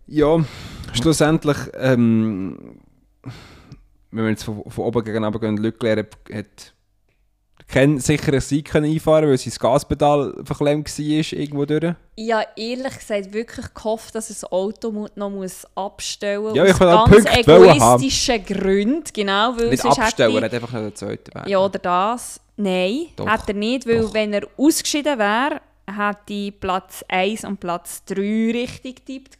[SPEAKER 2] Ja, schlussendlich, ähm, wenn wir jetzt von, von oben gegen unten gehen, Leclerc hat, keinen sicheren Sieg können einfahren weil sein Gaspedal verklemmt war irgendwo durch.
[SPEAKER 1] Ich habe ehrlich gesagt wirklich gehofft, dass das Auto noch muss abstellen muss.
[SPEAKER 2] Ja, ich
[SPEAKER 1] aus ganz egoistischen Gründen. Genau, weil
[SPEAKER 2] Nicht abstellen, er
[SPEAKER 1] hätte
[SPEAKER 2] hat einfach noch den zweiten Weg.
[SPEAKER 1] Ja, oder das. Nein,
[SPEAKER 2] Doch.
[SPEAKER 1] hat er nicht, weil
[SPEAKER 2] Doch.
[SPEAKER 1] wenn er ausgeschieden wäre, hätte Platz 1 und Platz 3 richtig getippt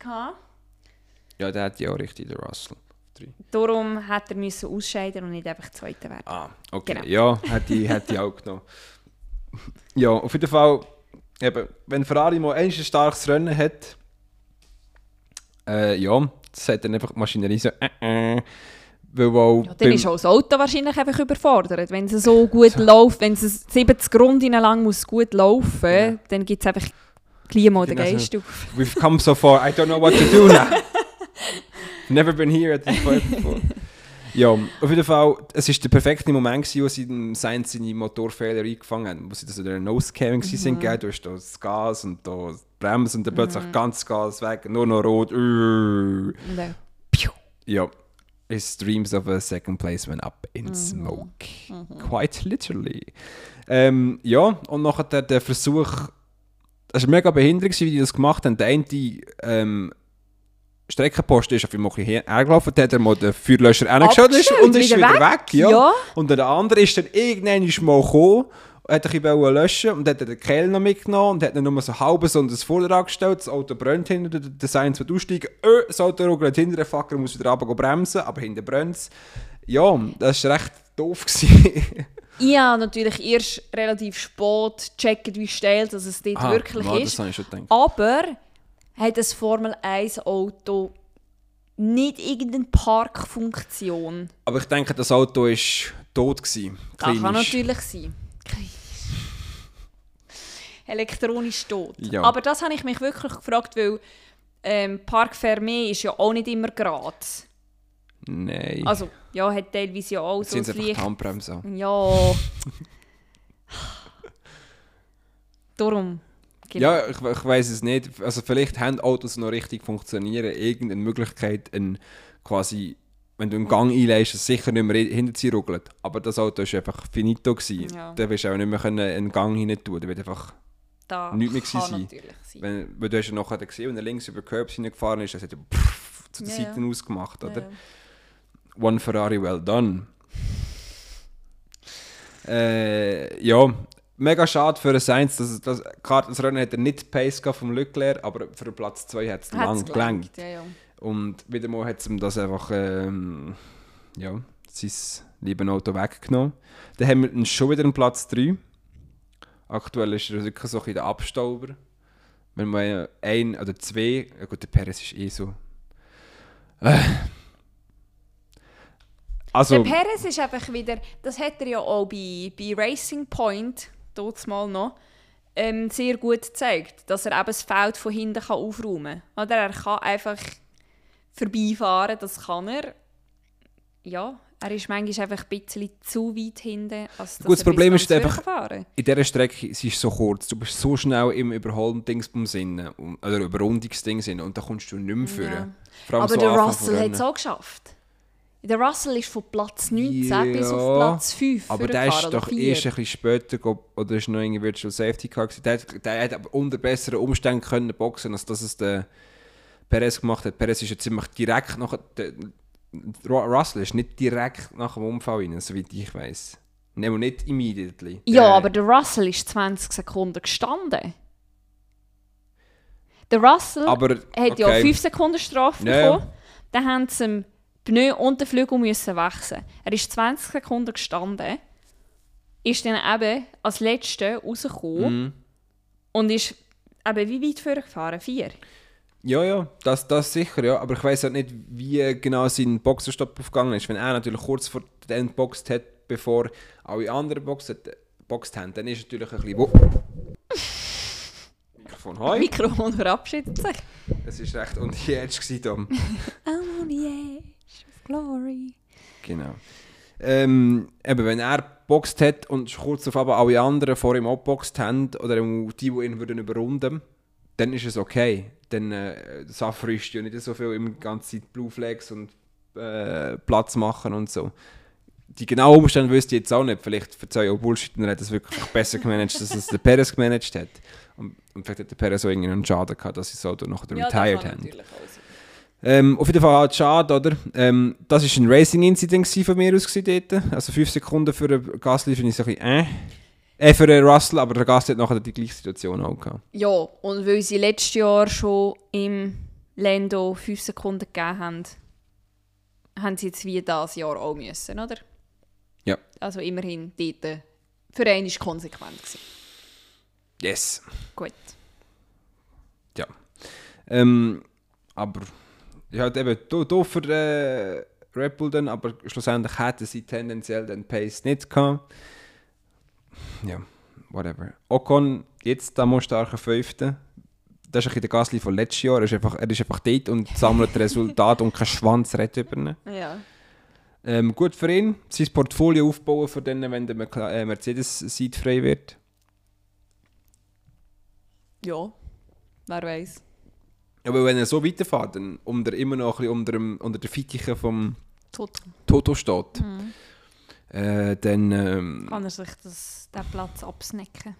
[SPEAKER 2] ja, der hat ja auch richtig, der Russell. Drei.
[SPEAKER 1] Darum hätte er müssen ausscheiden und nicht einfach Zweiter werden.
[SPEAKER 2] Ah, okay.
[SPEAKER 1] Genau.
[SPEAKER 2] Ja, hätte ich, hätte ich auch genommen. Ja, auf jeden Fall, eben, wenn Ferrari mal ein starkes Rennen hat, äh, ja, das hat dann einfach die Maschinerie so, äh, äh, weil auch
[SPEAKER 1] Ja, dann ist auch das Auto wahrscheinlich einfach überfordert. Wenn es so gut läuft, wenn es 70 Runden lang muss gut laufen,
[SPEAKER 2] Ja.
[SPEAKER 1] dann gibt es einfach gleich mal den
[SPEAKER 2] so.
[SPEAKER 1] Geist auf.
[SPEAKER 2] we've come so far, I don't know what to do now. Never been here at this point before. Ja, auf jeden Fall, es war der perfekte Moment, gewesen, wo sie dem Sainz seine Motorfehler eingefangen haben, wo sie das in der Nose-Camming mhm. sind, gell? du hast da das Gas und da das Bremsen und dann plötzlich ganz Gas weg, nur noch rot. Äh.
[SPEAKER 1] Und dann, piu.
[SPEAKER 2] Ja, his dreams of a second place went up in smoke. Quite literally. Ähm, ja, und nachher der, der Versuch, es war mega behindert, wie die das gemacht haben. Der eine ähm, Streckenposten ist auf ihm ein bisschen her- hergelaufen, dann hat er mal den Feuerlöscher hergestellt und ist, wieder,
[SPEAKER 1] wieder
[SPEAKER 2] weg.
[SPEAKER 1] weg,
[SPEAKER 2] ja.
[SPEAKER 1] ja.
[SPEAKER 2] Und der andere ist dann irgendwann mal gekommen, hat ein bisschen löschen und hat den Kehl noch mitgenommen und hat dann nur so halb so das Vorderrad gestellt, das Auto brennt hinten, der Sainz wird aussteigen, äh, das Auto ruckelt hinten, der Fucker muss wieder runter bremsen, aber hinten brennt es. Ja, das war recht doof.
[SPEAKER 1] Ich habe natürlich erst relativ spät gecheckt, wie steil dass es dort
[SPEAKER 2] Ah,
[SPEAKER 1] wirklich
[SPEAKER 2] ja,
[SPEAKER 1] ist.
[SPEAKER 2] Ich.
[SPEAKER 1] Aber hat das Formel 1 Auto nicht irgendeine Parkfunktion?
[SPEAKER 2] Aber ich denke, das Auto war tot. Gewesen,
[SPEAKER 1] Das kann natürlich sein. Elektronisch tot.
[SPEAKER 2] Ja.
[SPEAKER 1] Aber das habe ich mich wirklich gefragt, weil ähm, Park Fermé ist ja auch nicht immer gerade.
[SPEAKER 2] Nein.
[SPEAKER 1] Also, ja, hat teilweise ja auch so
[SPEAKER 2] die
[SPEAKER 1] Licht.
[SPEAKER 2] Handbremse an.
[SPEAKER 1] Ja. Darum. Genau.
[SPEAKER 2] Ja, ich, ich weiß es nicht. Also vielleicht haben Autos noch richtig funktionieren. Irgendeine Möglichkeit, ein, quasi, wenn du einen Gang einleist, dass sicher nicht mehr hinter sie ruckelt. Aber das Auto war einfach finito. Gewesen.
[SPEAKER 1] Ja.
[SPEAKER 2] Da wirst du auch nicht mehr können einen Gang hinein tun. Da wird einfach,
[SPEAKER 1] Da
[SPEAKER 2] Nichts mehr sein.
[SPEAKER 1] sein.
[SPEAKER 2] wenn, weil du hast ja nachher gesehen, wenn er links über Curbs hineingefahren ist, das hat er pff, zu den
[SPEAKER 1] Ja, ja.
[SPEAKER 2] Seiten ausgemacht, oder?
[SPEAKER 1] Ja.
[SPEAKER 2] One Ferrari, well done. Äh, ja, mega schade für Sainz. Das, das, klar, das Rennen hat er nicht Pace vom Leclerc, aber für Platz 2 hat es lang gelangt.
[SPEAKER 1] Ja, ja.
[SPEAKER 2] Und wieder mal hat es ihm das einfach, ähm, ja, sein lieben Auto weggenommen. Dann haben wir schon wieder einen Platz 3. Aktuell ist er wirklich so ein der Abstauber. Wenn man ein oder zwei, ja gut, der Perez ist eh so. Äh. Also,
[SPEAKER 1] Der Perez ist einfach wieder, das hat er ja auch bei, bei Racing Point, dort mal noch, ähm, sehr gut gezeigt, dass er eben das Feld von hinten kann aufräumen kann. Oder er kann einfach vorbeifahren, das kann er. Ja, er ist manchmal einfach ein bisschen zu weit hinten, als dass
[SPEAKER 2] Gut, das Problem ist einfach-
[SPEAKER 1] fahren
[SPEAKER 2] in dieser Strecke sie ist so kurz. Du bist so schnell im Überholdingsbums inne oder Überrundungsdings inne und da kommst du nicht mehr führen.
[SPEAKER 1] Ja. Aber
[SPEAKER 2] so
[SPEAKER 1] der Russell hat es auch geschafft. Der Russell ist von Platz 19 bis
[SPEAKER 2] Ja,
[SPEAKER 1] auf Platz 5
[SPEAKER 2] Aber der ist doch erst ein bisschen später, oder ist noch irgendwie Virtual Safety Car gewesen. Der, der hat aber unter besseren Umständen können boxen, als dass es der Perez gemacht hat. Perez ist ja ziemlich direkt nach der, Ru- Russell ist nicht direkt nach dem Unfall rein, soweit ich weiß. Nein, nicht immediately.
[SPEAKER 1] Ja,
[SPEAKER 2] Der-
[SPEAKER 1] aber der Russell ist 20 Sekunden gestanden. Der Russell
[SPEAKER 2] aber
[SPEAKER 1] hat ja
[SPEAKER 2] okay.
[SPEAKER 1] 5 Sekunden Strafe
[SPEAKER 2] Ja, ja.
[SPEAKER 1] bekommen. Dann haben sie Pneu und den Flügel müssen wechseln. Er ist 20 Sekunden gestanden, ist dann eben als Letzter rausgekommen
[SPEAKER 2] Mhm.
[SPEAKER 1] und ist eben wie weit vorgefahren? Vier?
[SPEAKER 2] Ja, ja, das, das sicher, ja. Aber ich weiß halt nicht, wie genau sein Boxerstopp aufgegangen ist. Wenn er natürlich kurz vor den boxt hat, bevor alle anderen boxt, hat, boxt haben, dann ist natürlich ein bisschen... Wo Mikrofon, hoi.
[SPEAKER 1] Mikrofon verabschiedet sich.
[SPEAKER 2] Es war recht edge, gewesen, Tom.
[SPEAKER 1] Edge of glory.
[SPEAKER 2] Genau. Ähm, eben, wenn er geboxt hat und kurz auf einmal alle anderen vor ihm auch geboxt haben, oder auch die, die ihn würden überrunden, dann ist es okay. Dann äh, Safra ist ja nicht so viel im ganzen Zeit Blue Flags und äh, Platz machen und so. Die genauen Umstände wüsste ich jetzt auch nicht. Vielleicht verzeihe ich auch Bullshit er hat es wirklich besser gemanagt, dass es der Perez gemanagt hat. Und, und vielleicht hat der Perez auch irgendwie einen Schaden gehabt, dass sie so noch retired haben. Ähm, auf jeden Fall halt schade, oder? Ähm, das war ein Racing-Incident von mir aus dort. Also 5 Sekunden für den Gasly finde ich so ein bisschen äh. Äh, für den Russell, aber der Gasly hat nachher die gleiche Situation auch gehabt.
[SPEAKER 1] Ja, und weil sie letztes Jahr schon im Lando 5 Sekunden gegeben haben, haben sie jetzt wie dieses Jahr auch müssen, oder?
[SPEAKER 2] Ja.
[SPEAKER 1] Also immerhin dort für einen ist konsequent gewesen.
[SPEAKER 2] Yes.
[SPEAKER 1] Gut.
[SPEAKER 2] Ähm, aber ja, halt eben do, do für äh, Red Bull dann, aber schlussendlich hätten sie tendenziell den Pace nicht gehabt. Ja, whatever. Ocon, jetzt da muss starker Fünfte. Das ist ein bisschen der Gasly von letztes Jahr. Er ist einfach, er ist einfach dort und sammelt Resultate und kein Schwanz redet über ihn.
[SPEAKER 1] Ja.
[SPEAKER 2] Ähm, gut für ihn, sein Portfolio aufbauen für den, wenn der äh, Mercedes-Seat frei wird.
[SPEAKER 1] Ja. Wer weiß.
[SPEAKER 2] Aber wenn er so weiterfährt, dann unter, immer noch ein bisschen unter, dem, unter der Fittiche vom
[SPEAKER 1] Tot.
[SPEAKER 2] Toto steht, äh, dann ähm,
[SPEAKER 1] Kann er sich das, den Platz absnacken.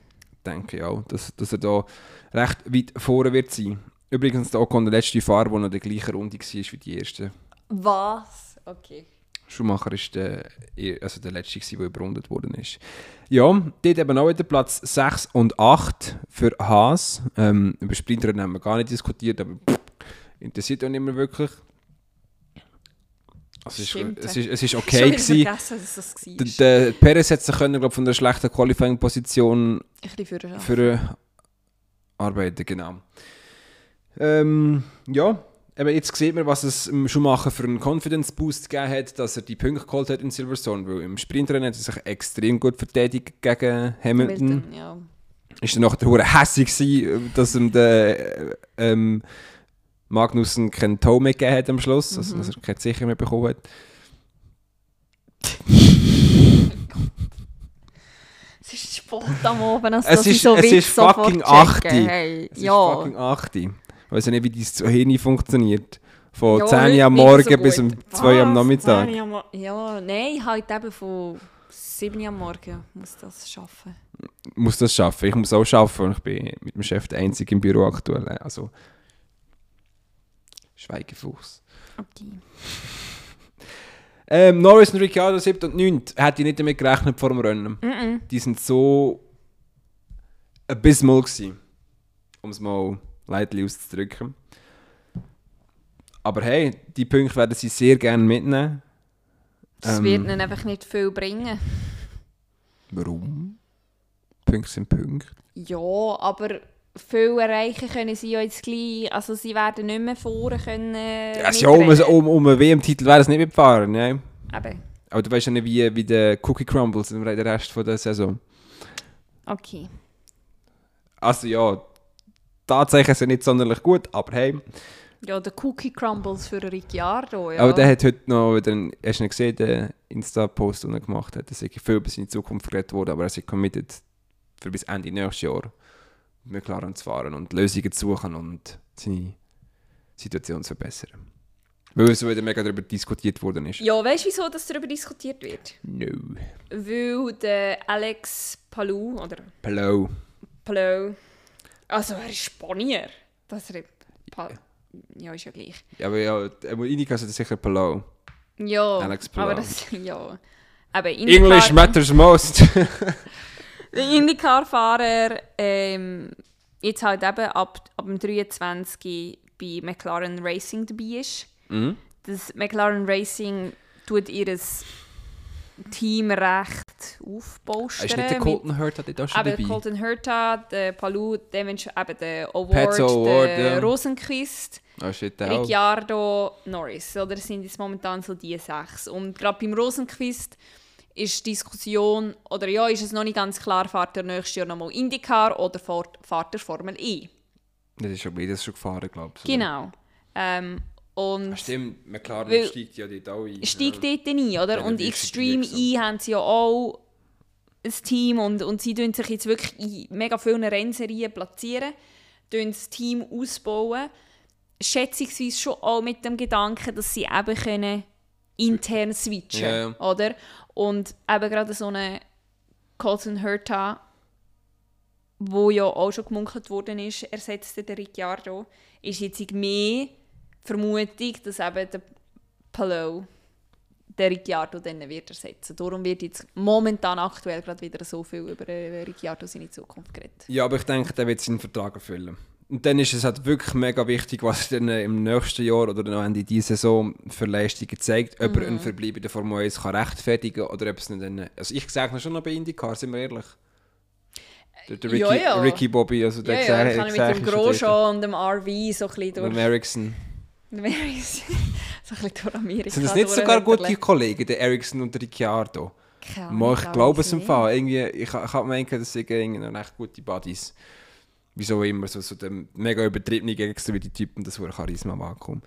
[SPEAKER 2] denke ich auch, dass, dass er da recht weit vorne wird sein. Übrigens, der Ocon, der letzte Fahrer, der noch in der gleichen Runde war wie die erste.
[SPEAKER 1] Was? Okay.
[SPEAKER 2] Schumacher ist der, also der letzte, der überrundet worden ist. Ja, dort eben auch wieder Platz 6 und 8 für Haas. Ähm, über Sprinter haben wir gar nicht diskutiert, aber pff, interessiert auch nicht mehr wirklich. Also es, ist,
[SPEAKER 1] Stimmt.
[SPEAKER 2] es, ist, es ist okay gewesen.
[SPEAKER 1] vergessen, dass das war.
[SPEAKER 2] Der, der Perez hat sich können, glaub, von der schlechten Qualifying-Position
[SPEAKER 1] für
[SPEAKER 2] äh, arbeiten, genau. Ähm, ja, eben jetzt sieht man, was es Schumacher für einen Confidence-Boost gegeben hat, dass er die Punkte geholt hat in Silverstone, weil im Sprintrennen hat er sich extrem gut verteidigt gegen Hamilton.
[SPEAKER 1] Milton, ja.
[SPEAKER 2] Ist dann nachher hässig gewesen, dass ihm der äh, ähm, Magnussen keinen Toe mehr gegeben hat am Schluss, also dass er keinen Sicher mehr bekommen hat.
[SPEAKER 1] Es ist spät am Abend, als
[SPEAKER 2] Es ist-
[SPEAKER 1] so
[SPEAKER 2] es ist fucking
[SPEAKER 1] checke.
[SPEAKER 2] 8.
[SPEAKER 1] Hey,
[SPEAKER 2] Es
[SPEAKER 1] ja.
[SPEAKER 2] ist fucking 8. Ich weiß ja nicht, wie dein Hirn funktioniert. Von
[SPEAKER 1] Ja,
[SPEAKER 2] 10 Uhr am Morgen
[SPEAKER 1] so
[SPEAKER 2] bis um 2 Uhr am? Nachmittag.
[SPEAKER 1] 10 Uhr am Mo- Ja, nein, halt eben von 7 Uhr am Morgen muss das schaffen.
[SPEAKER 2] Ich muss das schaffen. Ich muss auch schaffen und ich bin mit dem Chef der Einzige im Büro aktuell. Also, Schweigefuchs.
[SPEAKER 1] Okay.
[SPEAKER 2] Ähm, Norris und Ricciardo 7 und 9. Hätte ich nicht damit gerechnet vor dem Rennen.
[SPEAKER 1] Mm
[SPEAKER 2] Die sind so abysmal gewesen. Um es mal leidlich auszudrücken. Aber hey, die Punkte werden sie sehr gerne mitnehmen.
[SPEAKER 1] Es
[SPEAKER 2] Ähm.
[SPEAKER 1] wird ihnen einfach nicht viel bringen.
[SPEAKER 2] Warum? Punkte sind Punkte.
[SPEAKER 1] Ja, aber viel erreichen können sie ja jetzt gleich. Also sie werden nicht mehr vorne können. äh,
[SPEAKER 2] Ja, ja, um, um, um einen WM-Titel wäre es nicht mitfahren, ne?
[SPEAKER 1] Eben.
[SPEAKER 2] Aber du weißt ja nicht, wie, wie der Cookie Crumbles im Rest von der Saison.
[SPEAKER 1] Okay.
[SPEAKER 2] Also ja, Tatsachen sind nicht sonderlich gut, aber hey.
[SPEAKER 1] Ja, der Cookie Crumbles für Ricciardo, ja.
[SPEAKER 2] Aber der hat heute noch wieder, einen- hast du gesehen, den Insta-Post, den er gemacht hat. Er sei viel über seine Zukunft geredet worden, aber er ist committed für bis Ende nächstes Jahr mit McLaren zu fahren und Lösungen zu suchen und seine Situation zu verbessern. Weil es so wieder mega darüber diskutiert worden ist.
[SPEAKER 1] Ja, weißt du, wieso das darüber diskutiert wird?
[SPEAKER 2] No.
[SPEAKER 1] Weil der Alex Palou, oder
[SPEAKER 2] Hello.
[SPEAKER 1] Palou, also er ist Spanier. Das pa ja, ist ja gleich.
[SPEAKER 2] Ja, aber ja, Inika ist sicher Palau.
[SPEAKER 1] Ja,
[SPEAKER 2] Alex Palou.
[SPEAKER 1] aber das, ja. Aber
[SPEAKER 2] English matters most.
[SPEAKER 1] Der Indycar-Fahrer, ähm, jetzt halt eben ab, ab dem 23 bei McLaren Racing dabei ist.
[SPEAKER 2] mhm.
[SPEAKER 1] Das McLaren Racing tut ihr Team recht aufbaustern.
[SPEAKER 2] Ist nicht der Colton Hurt hat dort auch schon
[SPEAKER 1] Aber
[SPEAKER 2] dabei?
[SPEAKER 1] Colton Hurta, der Palou, dementsprechend eben der Award,
[SPEAKER 2] Award,
[SPEAKER 1] der
[SPEAKER 2] ja.
[SPEAKER 1] Rosenquist,
[SPEAKER 2] shit, auch.
[SPEAKER 1] Ricciardo, Norris. Oder das sind jetzt momentan so die sechs. Und gerade beim Rosenquist ist die Diskussion, oder ja, ist es noch nicht ganz klar, fährt er nächstes Jahr nochmal IndyCar oder fährt, fährt er Formel E.
[SPEAKER 2] Das ist schon beides schon gefahren, glaube ich.
[SPEAKER 1] Genau. Ähm, und
[SPEAKER 2] Ah, stimmt, McLaren
[SPEAKER 1] Weil-
[SPEAKER 2] steigt ja dort auch ein.
[SPEAKER 1] steigt
[SPEAKER 2] ja.
[SPEAKER 1] dort ein, oder?
[SPEAKER 2] Ja,
[SPEAKER 1] und Extreme E haben sie ja auch ein Team und, und sie tun sich jetzt wirklich in mega vielen Rennserien platzieren, tun das Team ausbauen, schätzungsweise schon auch mit dem Gedanken, dass sie eben können intern switchen
[SPEAKER 2] Ja, ja.
[SPEAKER 1] oder? Und eben gerade so eine Colton Herta, wo ja auch schon gemunkelt worden ist, ersetzte der Ricciardo, ist jetzt mehr Vermutung, dass eben der Palou der Ricciardo dann wird ersetzen. Darum wird jetzt momentan aktuell gerade wieder so viel über äh, Ricciardo seine Zukunft geredet.
[SPEAKER 2] Ja, aber ich denke, der wird seinen Vertrag erfüllen. Und dann ist es halt wirklich mega wichtig, was er dann äh, im nächsten Jahr oder noch Ende dieser Saison für Leistungen zeigt, ob
[SPEAKER 1] Mhm.
[SPEAKER 2] er einen Verbleib in der Formel 1 kann rechtfertigen oder ob es nicht dann... Also ich sage schon noch bei IndyCar, sind wir ehrlich. Der, der Ricky,
[SPEAKER 1] Ja, ja.
[SPEAKER 2] Ricky Bobby, also der
[SPEAKER 1] Ja, ja,
[SPEAKER 2] gesagt-
[SPEAKER 1] ich kann mit
[SPEAKER 2] gesagt
[SPEAKER 1] dem. Grosjean und dem RV so ein bisschen
[SPEAKER 2] Und
[SPEAKER 1] durch,
[SPEAKER 2] Ericsson.
[SPEAKER 1] so ein bisschen durch Amerika
[SPEAKER 2] Sind das nicht sogar gute. Kollegen, der Ericsson und der Ricciardo?
[SPEAKER 1] Keine Ahnung,
[SPEAKER 2] ich glaube es im. Fall. Irgendwie, ich ich habe gemeint, das sind irgendwie echt gute Buddies. Wieso immer, so, so der mega übertriebene extrovertierte Typ und das war Charisma Vakuum.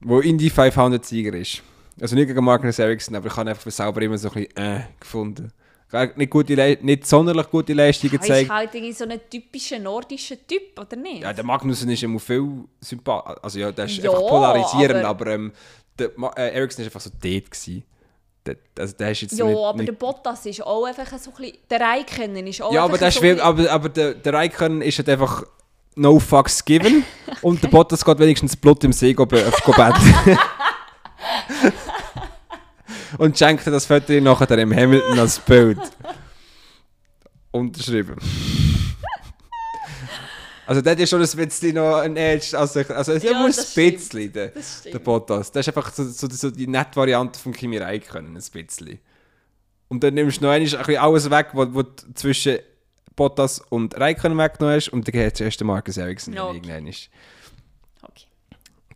[SPEAKER 2] Wo Indy 500 Sieger ist. Also nicht gegen Magnus Ericsson, aber ich habe einfach für selber immer so ein bisschen äh, gefunden. Nicht, gute Le nicht sonderlich gute Leistungen
[SPEAKER 1] Er ist
[SPEAKER 2] gezeigt.
[SPEAKER 1] halt irgendwie so ein typischer nordischer Typ, oder nicht?
[SPEAKER 2] Ja, der Magnussen ist immer viel sympathisch. Also ja, der ist
[SPEAKER 1] Ja,
[SPEAKER 2] einfach polarisierend,
[SPEAKER 1] aber-
[SPEAKER 2] aber, ähm, der äh, Ericsson ist einfach so dort gewesen. Der, also der ist jetzt
[SPEAKER 1] Ja,
[SPEAKER 2] nicht,
[SPEAKER 1] aber
[SPEAKER 2] nicht
[SPEAKER 1] der Bottas ist auch einfach so ein bisschen... Der Raikkonen ist auch
[SPEAKER 2] Ja, aber, das
[SPEAKER 1] so
[SPEAKER 2] ist viel, aber, aber der, der Raikkonen ist halt einfach no fucks given und der Bottas geht wenigstens Blut im See go go. und schenkt das Foto nachher dem Hamilton als Bild. Unterschrieben. Also der ja schon ein bisschen noch ein Edge, also, also
[SPEAKER 1] Ja,
[SPEAKER 2] nur ein bisschen, der, der. Bottas. Das ist einfach so, so, so die nette Variante von Kimi Räikkönen, ein bisschen. Und dann nimmst du noch ein bisschen alles weg, was was du zwischen Bottas und Räikkönen weggenommen hast und dann geht zuerst der Marcus Ericsson
[SPEAKER 1] okay.
[SPEAKER 2] irgendwann ist.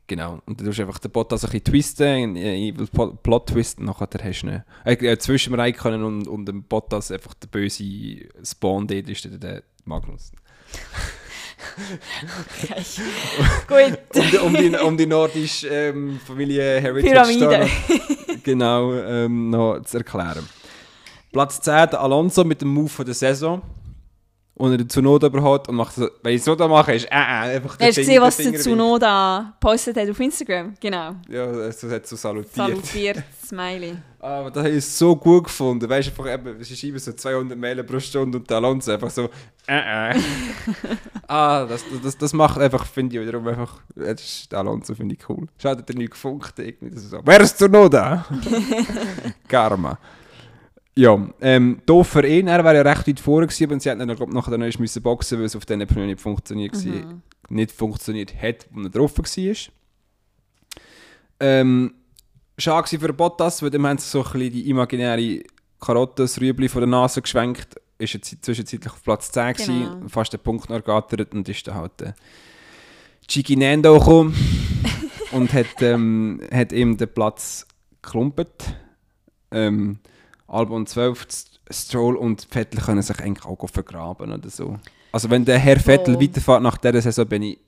[SPEAKER 2] Genau. Und dann tust du einfach den Bottas ein bisschen twisten, einen Plot- Plot twist und nachher hast du ihn, äh, äh, zwischen dem Räikkönen und, und dem Bottas einfach der böse Spawn dort ist der, der Magnus.
[SPEAKER 1] okay. Gut.
[SPEAKER 2] um, die, um, die, um die nordische ähm, Familie Heritage. Star- genau ähm, noch zu erklären. Platz 10, der Alonso mit dem Move von der Saison. Und er den Tsunoda überholt und macht so, wenn ich so da mache, ist äh, äh, einfach
[SPEAKER 1] Hast du gesehen, was der
[SPEAKER 2] weg.
[SPEAKER 1] Tsunoda gepostet hat auf Instagram? Genau.
[SPEAKER 2] Ja, so hat so salutiert.
[SPEAKER 1] Salutiert, Smiley.
[SPEAKER 2] Aber das habe ich so gut gefunden. Weißt du, einfach eben, sie schreiben so 200 Meilen pro Stunde und der Alonso einfach so, äh, äh. ah, das, das, das macht einfach, finde ich wiederum einfach, das ist, der Alonso finde ich cool. Schade, hat er nicht gefunkt irgendwie. Das ist so, wer ist Tsunoda? Karma. Ja, ähm, doof für ihn, er wäre ja recht weit vorne gewesen, aber sie hätten dann, glaube ich, nachher noch müssen boxen, weil es auf diesen Pneu nicht funktioniert, mhm. nicht funktioniert hat, wo er drauf war. Ähm, schade gewesen für Bottas, weil dem haben sie so ein bisschen die imaginäre Karotte, das Rüebli von der Nase geschwenkt. Ist jetzt zwischenzeitlich auf Platz 10 gewesen,
[SPEAKER 1] Genau.
[SPEAKER 2] fast den Punkt noch ergattert und ist dann halt der Chiki Nando gekommen und hat, ähm, hat ihm den Platz geklumpert. Ähm, Albon 12, Stroll und Vettel können sich eigentlich auch vergraben oder so. Also wenn der Herr Vettel
[SPEAKER 1] Oh.
[SPEAKER 2] weiterfährt nach dieser Saison, bin ich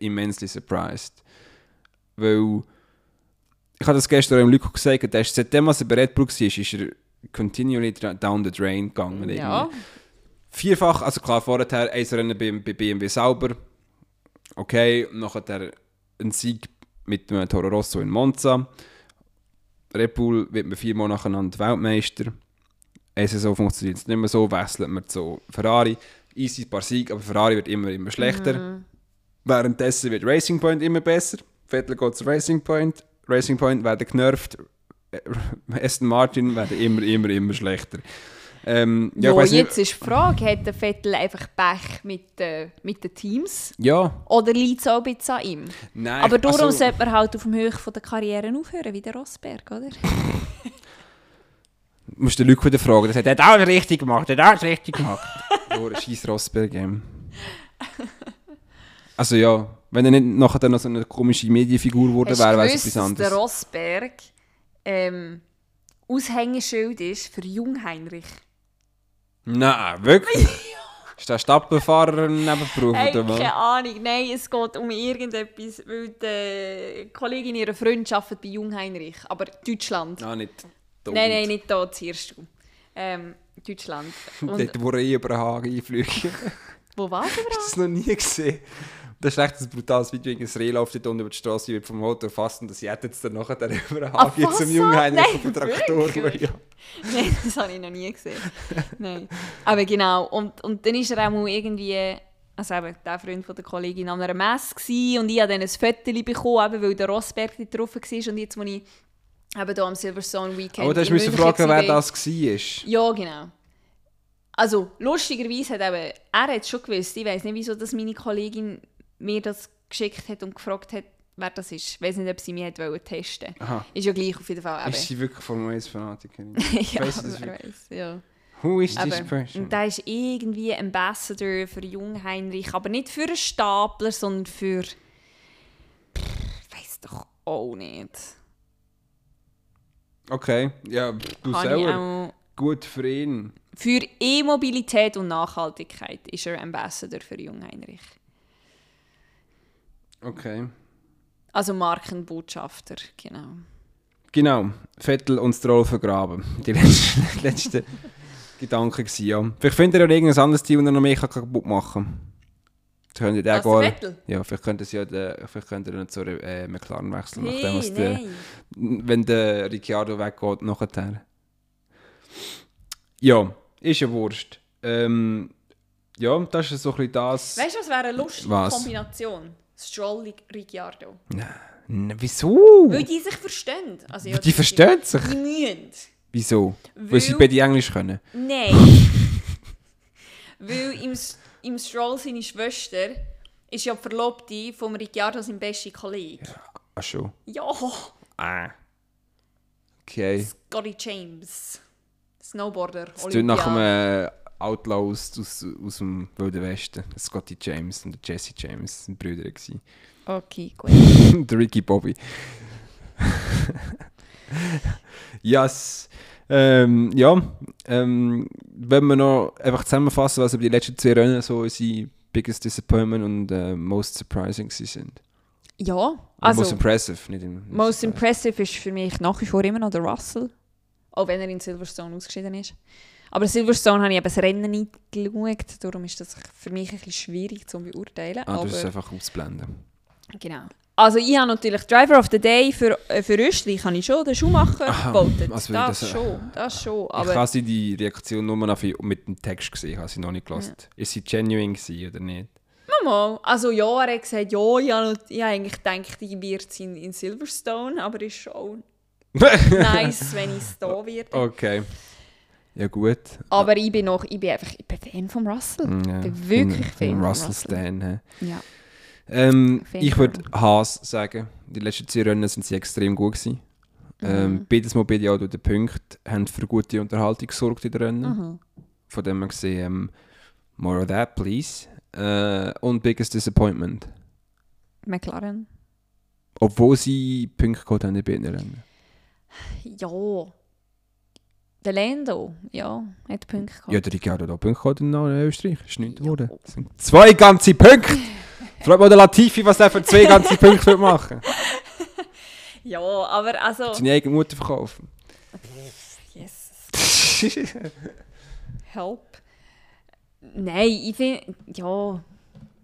[SPEAKER 2] immensely surprised. Weil ich habe das gestern im Lyko gesagt, der ist, seitdem er bei Red Bull war, ist er continually down the drain gegangen.
[SPEAKER 1] Ja.
[SPEAKER 2] Vierfach, also klar, vorher ein Rennen bei, bei BMW sauber. Okay, nachher ein Sieg mit dem Toro Rosso in Monza. Red Bull wird man viermal nacheinander Weltmeister. Eine Saison funktioniert es nicht mehr so, wechselt man zu Ferrari. Easy ein paar Siege, aber Ferrari wird immer, immer schlechter.
[SPEAKER 1] Mhm.
[SPEAKER 2] Währenddessen wird Racing Point immer besser. Vettel geht zu Racing Point. Racing Point werden genervt. äh, Aston Martin werden immer, immer, immer schlechter. Ähm, ja, weiss
[SPEAKER 1] jetzt ist die Frage, hat der Vettel einfach Pech mit, äh, mit den Teams?
[SPEAKER 2] ja,
[SPEAKER 1] Oder liegt es auch ein bisschen an ihm?
[SPEAKER 2] nein.
[SPEAKER 1] Aber darum
[SPEAKER 2] also-
[SPEAKER 1] sollte man halt auf dem von der Karriere aufhören, wie der Rosberg, oder?
[SPEAKER 2] Du musst den Luke wieder fragen. Der sagt, er hat alles richtig gemacht, er hat alles richtig gemacht. oh, ein scheiß Rosberg-Game. Also ja, wenn er nicht nachher dann noch so eine komische Medienfigur geworden wäre, wäre es etwas anderes.
[SPEAKER 1] der Rosberg ähm, Aushängeschild ist für Jungheinrich?
[SPEAKER 2] Nein, wirklich? Ist der Stapelfahrer ein Nebenberuf
[SPEAKER 1] Hey,
[SPEAKER 2] oder was?
[SPEAKER 1] keine Ahnung, nein, es geht um irgendetwas, weil die Kollegin ihrer Freund arbeitet bei Jungheinrich, aber Deutschland.
[SPEAKER 2] Ah, nicht dort.
[SPEAKER 1] Nein, nein, nicht da, zuerst du. Ähm, Deutschland. Und,
[SPEAKER 2] Dort, wo eh über den Hagen einfliegt.
[SPEAKER 1] wo war der
[SPEAKER 2] Hast du das noch nie gesehen? Das ist echt ein brutales Video. Ein Reh läuft dort unten über die Straße, wird vom Auto erfasst und das jettet es dann nachher dann über den
[SPEAKER 1] Ah, was
[SPEAKER 2] zum
[SPEAKER 1] so?
[SPEAKER 2] jungen Heinrich
[SPEAKER 1] Nein,
[SPEAKER 2] auf dem Traktor. Ja.
[SPEAKER 1] Nein, das habe ich noch nie gesehen. Nein. Aber genau, und, und dann ist er auch mal irgendwie, also eben der Freund von der Kollegin an einer Messe gewesen, und ich habe dann ein Foto bekommen, eben weil der Rosberg dort drauf war und jetzt, als ich eben hier am Silverstone Weekend
[SPEAKER 2] Aber du hast
[SPEAKER 1] in
[SPEAKER 2] müssen fragen, wer das war.
[SPEAKER 1] Ja, genau. Also, lustigerweise hat eben, er hat schon gewusst, ich weiß nicht, wieso dass meine Kollegin mir das geschickt hat und gefragt hat, wer das ist. Ich weiß nicht, ob sie mich wollen testen
[SPEAKER 2] Aha.
[SPEAKER 1] Ist ja gleich auf jeden Fall eben.
[SPEAKER 2] Ist sie wirklich Formel 1-Fanatikerin?
[SPEAKER 1] ja,
[SPEAKER 2] weiss das
[SPEAKER 1] wer weiß, ja.
[SPEAKER 2] Who is this
[SPEAKER 1] Aber,
[SPEAKER 2] person?
[SPEAKER 1] und der ist irgendwie Ambassador für Jungheinrich, aber nicht für einen Stapler, sondern für. Pff, Ich weiß doch auch nicht.
[SPEAKER 2] Okay, ja, du
[SPEAKER 1] ich
[SPEAKER 2] selber. Gut für ihn.
[SPEAKER 1] Für E-Mobilität und Nachhaltigkeit ist er Ambassador für Jungheinrich.
[SPEAKER 2] Okay.
[SPEAKER 1] Also Markenbotschafter, genau.
[SPEAKER 2] Genau, Vettel und Stroll vergraben. Die letzten, letzten Gedanken gewesen, ja. Vielleicht findet ihr ja irgendein anderes Team, das noch mehr kaputt machen kann. Das könnte der gar...
[SPEAKER 1] Vettel?
[SPEAKER 2] Ja, vielleicht könnte sie ja den, vielleicht könnte er nicht zu äh, McLaren wechseln, nachdem
[SPEAKER 1] Hey,
[SPEAKER 2] was der,
[SPEAKER 1] nein.
[SPEAKER 2] wenn der Ricciardo weggeht, nachher. Ja, ist ja Wurscht. Ähm, ja, das ist so ein bisschen das...
[SPEAKER 1] Weißt du, was wäre eine lustige
[SPEAKER 2] Was?
[SPEAKER 1] Kombination? Stroll Ricciardo.
[SPEAKER 2] N wieso?
[SPEAKER 1] Weil die sich verstehen. Also, ja,
[SPEAKER 2] die verstehen sich.
[SPEAKER 1] Die müssen.
[SPEAKER 2] Wieso? Weil,
[SPEAKER 1] Weil-
[SPEAKER 2] sie beide Englisch können.
[SPEAKER 1] Nein. Weil im, im Stroll seine Schwester ist ja die Verlobte von Ricciardo sein bester Kollege.
[SPEAKER 2] Ach schon.
[SPEAKER 1] Ja,
[SPEAKER 2] Ah. Okay.
[SPEAKER 1] Scotty James. Snowboarder.
[SPEAKER 2] Tut nach einem Outlaw aus, aus, dem Wilden Westen. Scotty James und Jesse James sind Brüder. Gewesen.
[SPEAKER 1] Okay, gut.
[SPEAKER 2] der Ricky Bobby. yes. Ähm, ja, ähm, wenn wir noch einfach zusammenfassen, was über die letzten zwei Rennen so unsere biggest disappointment und äh, most surprising sind.
[SPEAKER 1] Ja,
[SPEAKER 2] Also,
[SPEAKER 1] also
[SPEAKER 2] most impressive, nicht im,
[SPEAKER 1] most impressive ist für mich nach wie vor immer noch der Russell. Auch wenn er in Silverstone ausgeschieden ist. Aber Silverstone habe ich eben das Rennen nicht geschaut, darum ist das für mich ein bisschen schwierig zu beurteilen.
[SPEAKER 2] Ah, du musst es einfach ausblenden.
[SPEAKER 1] Genau. Also ich habe natürlich Driver of the Day für, äh, für Österreich habe ich schon den Schuhmacher
[SPEAKER 2] Aha,
[SPEAKER 1] gewotet.
[SPEAKER 2] also
[SPEAKER 1] das,
[SPEAKER 2] das-
[SPEAKER 1] schon, das schon.
[SPEAKER 2] ich
[SPEAKER 1] Aber
[SPEAKER 2] habe sie die Reaktion nur noch mit dem Text gesehen, ich habe sie noch nicht gelesen. Ist sie genuine gewesen oder nicht?
[SPEAKER 1] mal, also ja, er hat gesagt, ja, ich habe, ich habe eigentlich gedacht, ich werde es in, in Silverstone, aber ist schon nice, wenn ich es da werde.
[SPEAKER 2] okay. Ja gut.
[SPEAKER 1] Aber ich bin noch, ich bin einfach, ich bin Fan von Russell.
[SPEAKER 2] Mm, Ja,
[SPEAKER 1] bin wirklich
[SPEAKER 2] ich bin
[SPEAKER 1] Fan von
[SPEAKER 2] Russell
[SPEAKER 1] Russell.
[SPEAKER 2] Stan.
[SPEAKER 1] Ja.
[SPEAKER 2] Ähm, ich würde Haas sagen. Die letzten zwei Rennen sind sie extrem gut gewesen.
[SPEAKER 1] Mhm.
[SPEAKER 2] Ähm, beides Mal beide auch durch den Punkt haben für gute Unterhaltung gesorgt in den Rennen.
[SPEAKER 1] Mhm.
[SPEAKER 2] Von dem her gesehen, ähm, more of that, please. Äh, und biggest disappointment.
[SPEAKER 1] McLaren.
[SPEAKER 2] Obwohl sie Punkte geholt haben in beiden Rennen.
[SPEAKER 1] Ja. Der Lando, ja, hat Punkte gehabt.
[SPEAKER 2] Ja, der Ricciardo hat auch Punkte geholt in Österreich. Ist nicht geworden. Das sind zwei ganze Punkte! Fragt mal der Latifi, was er für zwei ganze Punkte machen
[SPEAKER 1] Ja, aber also...
[SPEAKER 2] Seine eigene Mutter verkaufen.
[SPEAKER 1] Yes. Help. Nein, ich finde, ja,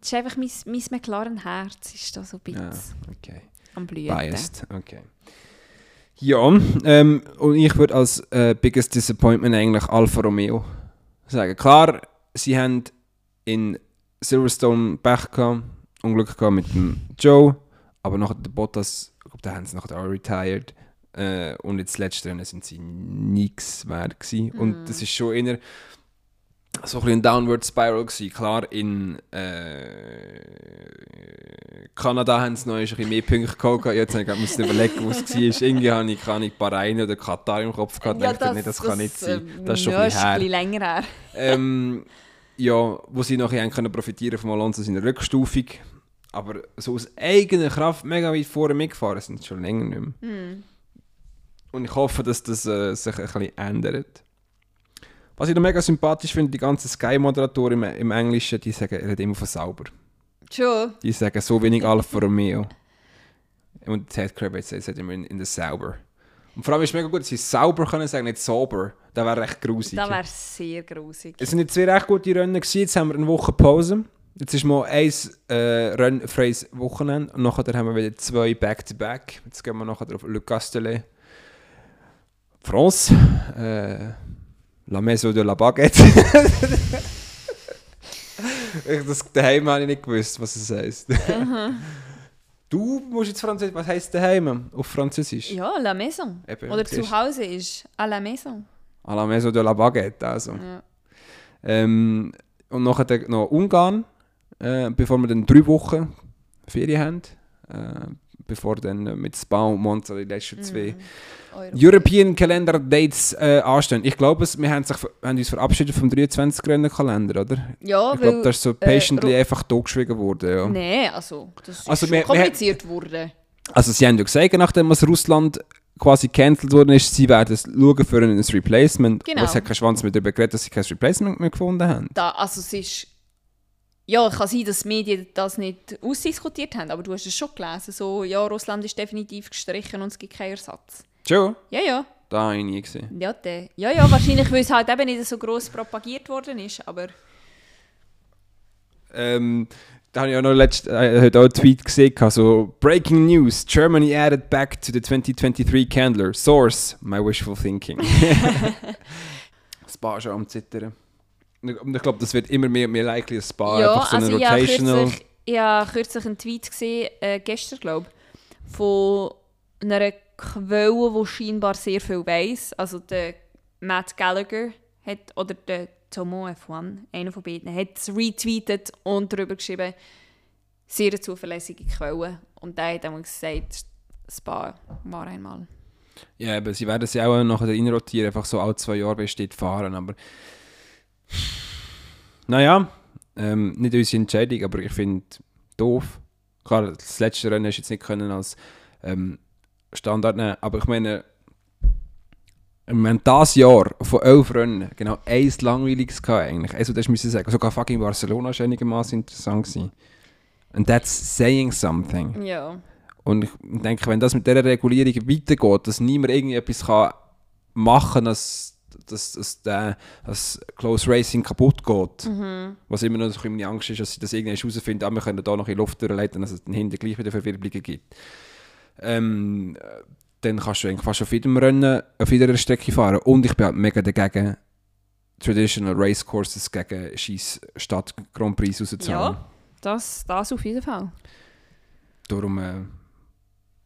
[SPEAKER 1] das ist einfach mein, mein McLaren-Herz ist da so ein bisschen
[SPEAKER 2] Ja, okay.
[SPEAKER 1] am Blühen.
[SPEAKER 2] Biased, okay. Ja, ähm, und ich würde als äh, biggest disappointment eigentlich Alfa Romeo sagen. Klar, sie haben in Silverstone Pech gehabt, Unglück gehabt mit dem Joe, aber nachher der Bottas, ich glaube, da haben sie nachher auch retired. Äh, und jetzt letzte Rennen sind sie nichts wert gewesen.
[SPEAKER 1] Mhm.
[SPEAKER 2] Und das ist schon eher so ein ein Downward Spiral gewesen. Klar, in äh, Kanada haben sie noch ein bisschen mehr Punkte geholt. Jetzt habe ich müssen überlegen, wo es war. Irgendwie habe ich, keine Bahrain oder Katar im Kopf gehabt.
[SPEAKER 1] Ja,
[SPEAKER 2] dachte, nee, das kann nicht sein.
[SPEAKER 1] ähm,
[SPEAKER 2] Das ist schon
[SPEAKER 1] ja,
[SPEAKER 2] ein bisschen
[SPEAKER 1] ein bisschen länger her.
[SPEAKER 2] ähm, ja, wo sie nachher haben können profitieren von Alonso seiner Rückstufung. Aber so aus eigener Kraft mega weit vorne mitgefahren sind schon länger nicht mehr.
[SPEAKER 1] Hm.
[SPEAKER 2] Und ich hoffe, dass das äh, sich ein bisschen ändert. Was ich noch mega sympathisch finde, die ganzen Sky-Moderatoren im, im Englischen, die sagen, hat immer von sauber.
[SPEAKER 1] Schon.
[SPEAKER 2] Die sagen so wenig Alfa Romeo. Und Ted Kravitz sagt immer in, in der sauber. Und vor allem ist es mega gut, dass sie sauber können sagen, nicht sauber. Das wäre recht grusig.
[SPEAKER 1] Das wäre sehr grusig.
[SPEAKER 2] Es sind jetzt zwei recht gute Rennen gewesen. Jetzt haben wir eine Woche Pause. Jetzt ist mal ein äh, rennfreies Wochenende und nachher haben wir wieder zwei Back-to-Back. Jetzt gehen wir nachher auf Le Castellet. France. Äh, La Maison de la Baguette. das daheim habe ich nicht gewusst, was es heisst. Du musst jetzt Französisch. Was heisst daheim auf Französisch?
[SPEAKER 1] Ja, la maison.
[SPEAKER 2] Eben,
[SPEAKER 1] Oder zu Hause ist à la maison.
[SPEAKER 2] À la Maison de la Baguette, also.
[SPEAKER 1] Ja.
[SPEAKER 2] Ähm, und nachher noch Ungarn, äh, bevor wir dann drei Wochen Ferien haben. Äh, bevor dann äh, mit Spa und Monza die letzten zwei
[SPEAKER 1] Euro.
[SPEAKER 2] European Calendar Dates äh, anstehen. Ich glaube, wir haben, sich, haben uns verabschiedet vom 23 Rennen Kalender, oder?
[SPEAKER 1] Ja,
[SPEAKER 2] ich glaube, das ist so patiently
[SPEAKER 1] Ro-
[SPEAKER 2] einfach totgeschwiegen worden. Ja.
[SPEAKER 1] Nein, also, das ist
[SPEAKER 2] Also wir- wir-
[SPEAKER 1] kompliziert worden.
[SPEAKER 2] Also sie haben ja gesagt, nachdem was Russland quasi cancelled worden ist, sie werden schauen für ein Replacement.
[SPEAKER 1] Genau.
[SPEAKER 2] Aber es hat kein Schwanz mehr darüber geredet, dass sie kein Replacement mehr gefunden haben.
[SPEAKER 1] Da, also es ist... Ja, kann sein, dass die Medien das nicht ausdiskutiert haben, aber du hast es schon gelesen, so, ja, Russland ist definitiv gestrichen und es gibt keinen Ersatz.
[SPEAKER 2] Schon?
[SPEAKER 1] Ja, ja.
[SPEAKER 2] Da habe ich nie gesehen.
[SPEAKER 1] Ja, der. ja, ja, wahrscheinlich, weil es halt eben nicht so gross propagiert worden ist, aber...
[SPEAKER 2] Ähm, da habe ich auch noch letzt, äh, heute auch einen Tweet gesehen, also Breaking News, Germany added back to the 2023 Candler. Source, my wishful thinking. Spa schon am Zittern. Ich glaube, das wird immer mehr und mehr likely, ein Spa,
[SPEAKER 1] ja,
[SPEAKER 2] einfach so
[SPEAKER 1] also
[SPEAKER 2] eine
[SPEAKER 1] ich habe
[SPEAKER 2] Rotational...
[SPEAKER 1] kürzlich, ich habe kürzlich einen Tweet gesehen, äh, gestern glaube ich, von einer Quelle, die scheinbar sehr viel weiss. Also der Matt Gallagher hat, oder der Tomo F1, einer von beiden, hat es retweetet und darüber geschrieben, sehr zuverlässige Quelle. Und der hat einmal gesagt, Spa war einmal.
[SPEAKER 2] Ja, aber sie werden sie auch nachher reinrotieren, einfach so alle zwei Jahre besteht fahren, aber... Naja, ähm, nicht unsere Entscheidung, aber ich finde doof. Klar, das letzte Rennen hast du jetzt nicht können als ähm, Standard nehmen, aber ich meine, wir haben das Jahr von elf Rennen genau eins langweiliges gehabt eigentlich. Also das müssen sagen, sogar fucking Barcelona war einigermaßen interessant gewesen. And that's saying something.
[SPEAKER 1] Ja.
[SPEAKER 2] Und ich denke, wenn das mit dieser Regulierung weitergeht, dass niemand irgendwie etwas kann machen kann, dass, dass, dass der, das Close Racing kaputt geht. Was immer noch ein meine Angst ist, dass sie das irgendwann herausfinden, ah, wir können da noch in Luft durchleiten, dass es dann hinten gleich wieder Verwirbelungen gibt. Ähm, äh, dann kannst du eigentlich fast auf jedem Rennen auf jeder Strecke fahren. Und ich bin halt mega dagegen, Traditional Racecourses gegen Scheiß Stadt Grand Prix rauszuzahlen.
[SPEAKER 1] Ja, das, das auf jeden Fall.
[SPEAKER 2] Darum, äh,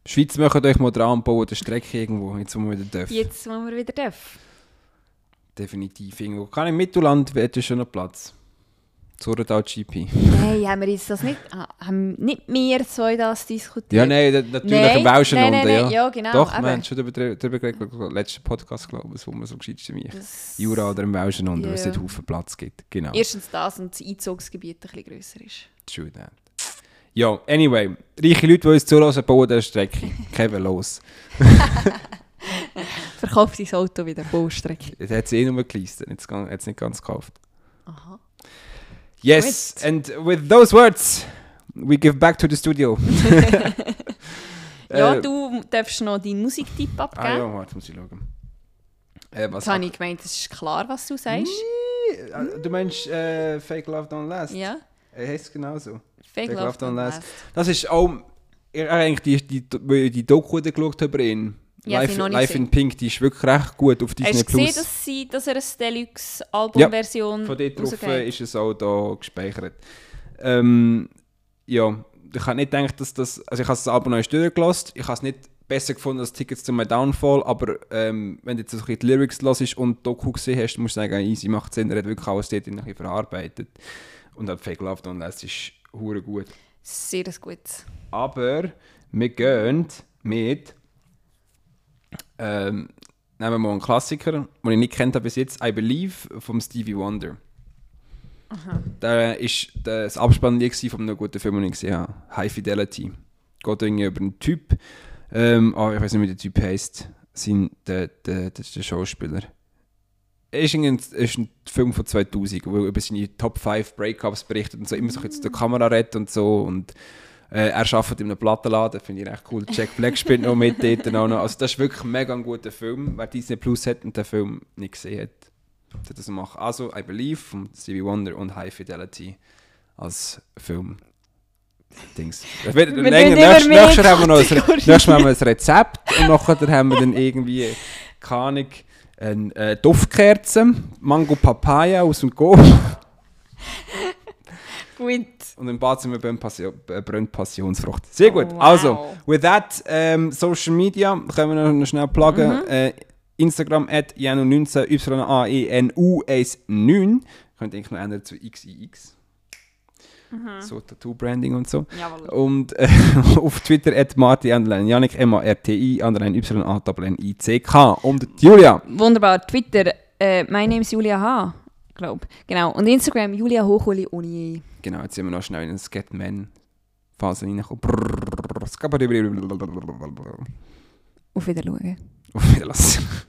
[SPEAKER 2] Schweiz möchte euch mal dran bauen, eine Strecke irgendwo, jetzt wo wir wieder dürfen.
[SPEAKER 1] Jetzt, wo wir wieder dürfen.
[SPEAKER 2] Definitiv irgendwo. Kann im Mittelland wäre schon noch Platz. Zurendal GP.
[SPEAKER 1] Nein, haben wir jetzt das nicht, ah, haben nicht wir zwei das diskutiert?
[SPEAKER 2] Ja, nein, natürlich
[SPEAKER 1] Nein,
[SPEAKER 2] im Welschen
[SPEAKER 1] nein,
[SPEAKER 2] unten,
[SPEAKER 1] nein,
[SPEAKER 2] ja.
[SPEAKER 1] nein, ja, genau,
[SPEAKER 2] Doch,
[SPEAKER 1] eben.
[SPEAKER 2] wir haben schon darüber, darüber geredet, im letzten Podcast, glaube ich, wo man so gescheit ist wie ich.
[SPEAKER 1] Das-
[SPEAKER 2] Jura oder im Welschen unten, wo es
[SPEAKER 1] Ja.
[SPEAKER 2] nicht Haufen Platz gibt. Genau.
[SPEAKER 1] Erstens das und das Einzugsgebiet ein bisschen grösser ist.
[SPEAKER 2] True that. Ja, anyway. Reiche Leute, die uns zuhören, bauen diese Strecke. Kevin, los.
[SPEAKER 1] Verkauft dein Auto wieder, Baustrecke.
[SPEAKER 2] Jetzt hat sie eh nur geleistet, jetzt hat es nicht ganz gekauft.
[SPEAKER 1] Aha.
[SPEAKER 2] Yes, and with those words, we give back to the studio.
[SPEAKER 1] Ja,
[SPEAKER 2] Äh,
[SPEAKER 1] du darfst noch deinen Musiktipp abgeben.
[SPEAKER 2] Ah ja, warte, muss ich schauen. Äh, was
[SPEAKER 1] Jetzt habe ich gemeint, es ist klar, was du sagst.
[SPEAKER 2] Äh, Du meinst äh, Fake Love Don't Last?
[SPEAKER 1] Ja,
[SPEAKER 2] Er heißt genauso.
[SPEAKER 1] Fake,
[SPEAKER 2] Fake
[SPEAKER 1] Love
[SPEAKER 2] Love Don't
[SPEAKER 1] Don't
[SPEAKER 2] Last.
[SPEAKER 1] Last.
[SPEAKER 2] Das ist auch... Ich habe eigentlich die, die, die, Doku geschaut über ihn.
[SPEAKER 1] Ja,
[SPEAKER 2] Live,
[SPEAKER 1] gesehen.
[SPEAKER 2] in Pink, die ist wirklich recht gut auf Disney
[SPEAKER 1] Hast du gesehen, dass, sie, dass er eine Deluxe-Album-Version
[SPEAKER 2] Von dort drauf äh, ist es auch da gespeichert. Ähm, ja, ich habe nicht gedacht, dass das... Also ich habe das Album noch nicht durchgelassen. Ich habe es nicht besser gefunden als Tickets to My Downfall, aber ähm, wenn du jetzt so ein bisschen die Lyrics hörst und Doku gesehen hast, musst du sagen, easy, macht Sinn, er hat wirklich alles dort ein bisschen verarbeitet. Und hat Fake Love Don't Last ist hure gut.
[SPEAKER 1] Sehr gut.
[SPEAKER 2] Aber wir gehen mit ähm, nehmen wir mal einen Klassiker, den ich nicht kennt habe bis jetzt, I Believe von Stevie Wonder. Der ist das Abspannlied von einem guten Film, den ich gesehen habe. High Fidelity. Geht irgendwie über einen Typ. Ähm, oh, ich weiß nicht, wie der Typ heißt. Sein, der, der, ist der Schauspieler. Er ist, ein, ist ein Film von 2000, wo er über seine Top 5 Breakups berichtet und so immer so jetzt der Kamera redet und so. Und äh, er arbeitet in einem Plattenladen, finde ich echt cool. Jack Black spielt noch mit dort. Auch noch. Also das ist wirklich ein mega guter Film. Wer Disney Plus hat und den Film nicht gesehen hat, sollte das machen. Also I Believe von Stevie Wonder und High Fidelity als Film. Dings. Länger. Nächstes, nächstes haben wir noch ein, nächstes Mal haben wir ein Rezept und nachher haben wir dann irgendwie, keine Ahnung, eine äh, Duftkerze, Mango Papaya aus dem Go
[SPEAKER 1] Gut.
[SPEAKER 2] und im Bad sind wir beim Passion, äh, brennt Passionsfrucht. Sehr gut.
[SPEAKER 1] Oh, wow.
[SPEAKER 2] Also, with that, ähm, Social Media, können wir noch schnell pluggen.
[SPEAKER 1] Mhm.
[SPEAKER 2] Äh, Instagram at janu19, E y-a-e-n-u-1-9. Könnt ihr eigentlich noch ändern zu XIX.
[SPEAKER 1] Mhm.
[SPEAKER 2] So Tattoo-Branding und so.
[SPEAKER 1] Jawohl.
[SPEAKER 2] Und äh, auf Twitter at Marti Underline Janik M-A-R-T-I Underline Y-A-I-C-K. Und Julia.
[SPEAKER 1] Wunderbar. Twitter, äh, my name is Julia H. Glaub. Genau. Und Instagram, Julia Hochuli ohne E.
[SPEAKER 2] Genau, jetzt sind wir noch schnell in eine Scatman-Phase reingekommen. Brrrr, skabadibri-
[SPEAKER 1] Auf Wiedersehen.
[SPEAKER 2] Auf Wiedersehen.